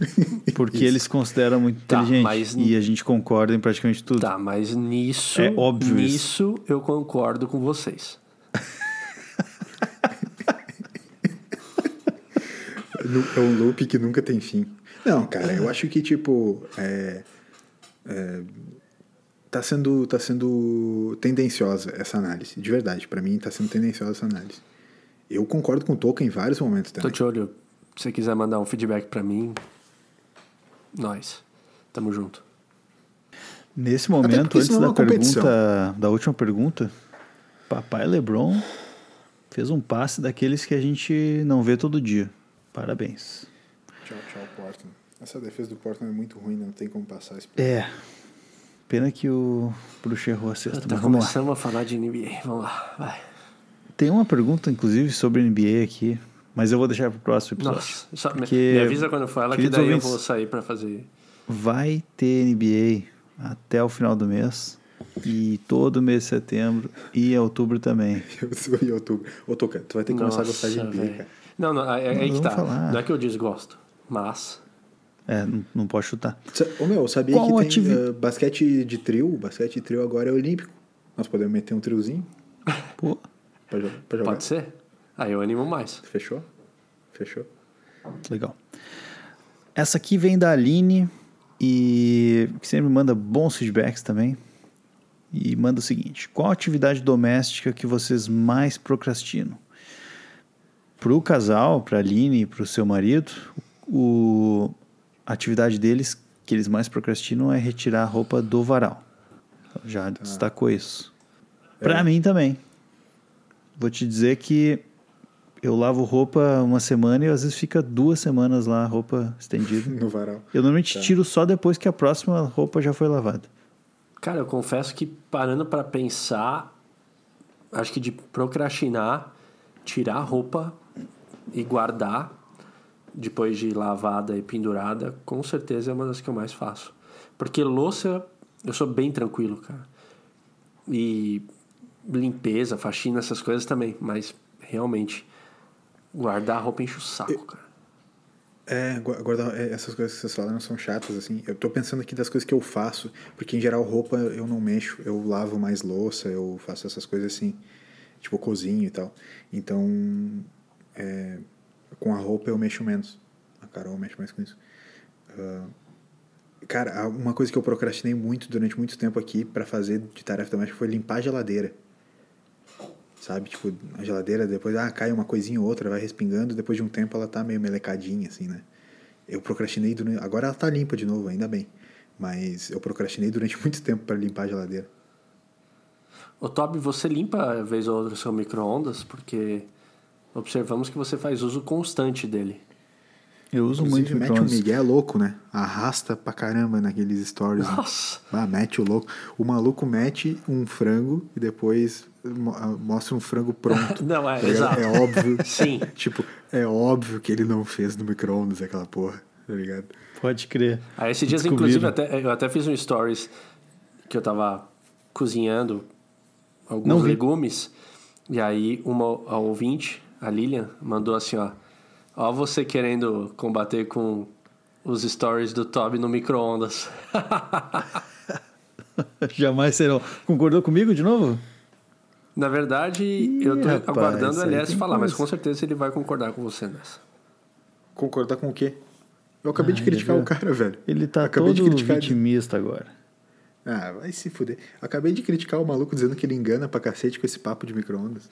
*laughs* Porque eles consideram muito Tá, inteligente. mas- E a gente concorda em praticamente tudo. Tá, mas nisso, É óbvio nisso eu concordo com vocês. *laughs* É um loop que nunca tem fim. Não, cara, eu acho que, tipo, é, é, tá, sendo, tá sendo tendenciosa essa análise, de verdade. Pra mim, tá sendo tendenciosa essa análise. Eu concordo com o Tolkien em vários momentos Tô também. de olho, se você quiser mandar um feedback pra mim, nós. Tamo junto. Nesse momento, antes é da pergunta, da última pergunta, papai LeBron fez um passe daqueles que a gente não vê todo dia. Parabéns. Tchau, tchau, Portland. Essa defesa do Portland é muito ruim, não tem como passar esse É. Pena que o Bruxo errou a sexta. Tá vamos lá. começando a falar de NBA. Vamos lá, vai. Tem uma pergunta, inclusive, sobre NBA aqui, mas eu vou deixar pro próximo episódio. Nossa, só me, Porque, me avisa quando for ela que daí ouvintes, eu vou sair pra fazer. Vai ter NBA até o final do mês. E todo mês de setembro e outubro também. *laughs* Eu em outubro. Ô, Toca, tu vai ter que começar a gostar de Nossa, NBA, cara. Não, não, é, é Não, aí que tá. falar. Não é que eu desgosto, mas. É, não, não pode chutar. Ô, meu, sabia Qual que tem ativi- eh, basquete de trio? Basquete de trio agora é olímpico. Nós podemos meter um triozinho Pô, pra, pra jogar. Pode ser? Aí eu animo mais. Fechou? Fechou. legal. Essa aqui vem da Aline e que sempre manda bons feedbacks também. E manda o seguinte: qual atividade doméstica que vocês mais procrastinam? Pro casal, pra Aline e pro seu marido, o, a atividade deles que eles mais procrastinam é retirar a roupa do varal. Já destacou isso. Pra mim também. Vou te dizer que eu lavo roupa uma semana e às vezes fica duas semanas lá a roupa estendida. *laughs* No varal. Eu normalmente Tá. tiro só depois que a próxima roupa já foi lavada. Cara, eu confesso que parando pra pensar, acho que de procrastinar, tirar a roupa e guardar depois de lavada e pendurada, com certeza é uma das que eu mais faço. Porque louça, eu sou bem tranquilo, cara. E limpeza, faxina, essas coisas também, mas realmente guardar a roupa enche o saco, cara. É, gua- guardar é, essas coisas que vocês falaram são chatas, assim. Eu tô pensando aqui das coisas que eu faço, porque em geral roupa eu não mexo, eu lavo mais louça, eu faço essas coisas assim, tipo cozinho e tal. Então, é, com a roupa eu mexo menos. A Carol mexe mais com isso. Ah, cara, uma coisa que eu procrastinei muito durante muito tempo aqui pra fazer de tarefa doméstica foi limpar a geladeira. Sabe? Tipo, a geladeira depois, ah, cai uma coisinha ou outra, vai respingando, depois de um tempo ela tá meio melecadinha, assim, né? Eu procrastinei durante. Agora ela tá limpa de novo, ainda bem. Mas eu procrastinei durante *laughs* muito tempo para limpar a geladeira. Ô Toby, você limpa vez ou outra o seu micro-ondas? Porque observamos que você faz uso constante dele. Eu uso muito Inclusive, mete um. Miguel louco, né? Arrasta pra caramba naqueles stories. né? Nossa! Ah, mete o louco. O maluco mete um frango e depois mostra um frango pronto. *laughs* Não, é, Tá exato. É óbvio. *laughs* Sim. tipo, é óbvio que ele não fez no micro-ondas aquela porra, tá ligado? Pode crer. Aí esses dias, inclusive, até, eu até fiz um stories que eu tava cozinhando alguns Não vi. legumes. E aí uma a ouvinte, a Lilian, mandou assim, ó. Ó você querendo combater com os stories do Toby no micro-ondas. *laughs* Jamais serão. Concordou comigo de novo? Na verdade, Ih, eu tô rapaz, aguardando o LS falar, mas com certeza ele vai concordar com você nessa. Concordar com o quê? Eu acabei de Ah, criticar ele o cara, velho. Ele tá acabei de todo criticar. vitimista agora. Ah, vai se fuder. Acabei de criticar o maluco dizendo que ele engana pra cacete com esse papo de micro-ondas.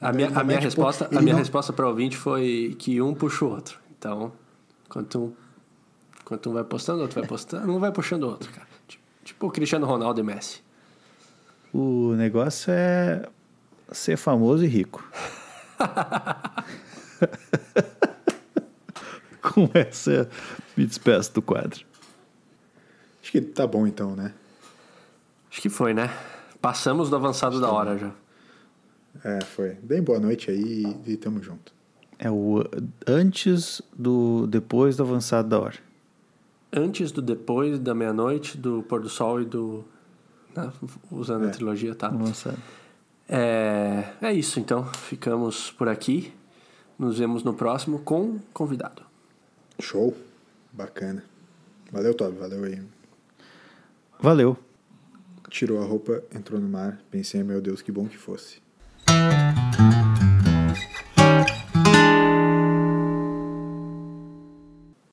A minha, Ele a minha mete, resposta, a minha não- resposta para o ouvinte foi que um puxa o outro. Então, enquanto um, enquanto um vai postando, o outro vai postando, um vai puxando o outro, cara. Tipo, tipo o Cristiano Ronaldo e Messi. O negócio é ser famoso e rico. *laughs* Com essa, me despeço do quadro. Acho que tá bom então, né? Acho que foi, né? Passamos do avançado da hora já. É, foi. Deem boa noite aí e tamo junto. É o antes do depois do avançado da hora. Antes do depois da meia-noite, do pôr do sol e do. Né? Usando a É. trilogia, tá? Avançado. É, é isso, então. Ficamos por aqui. Nos vemos no próximo com convidado. Show. Bacana. Valeu, Toby. Valeu aí. Valeu. Tirou a roupa, entrou no mar. Pensei, meu Deus, que bom que fosse.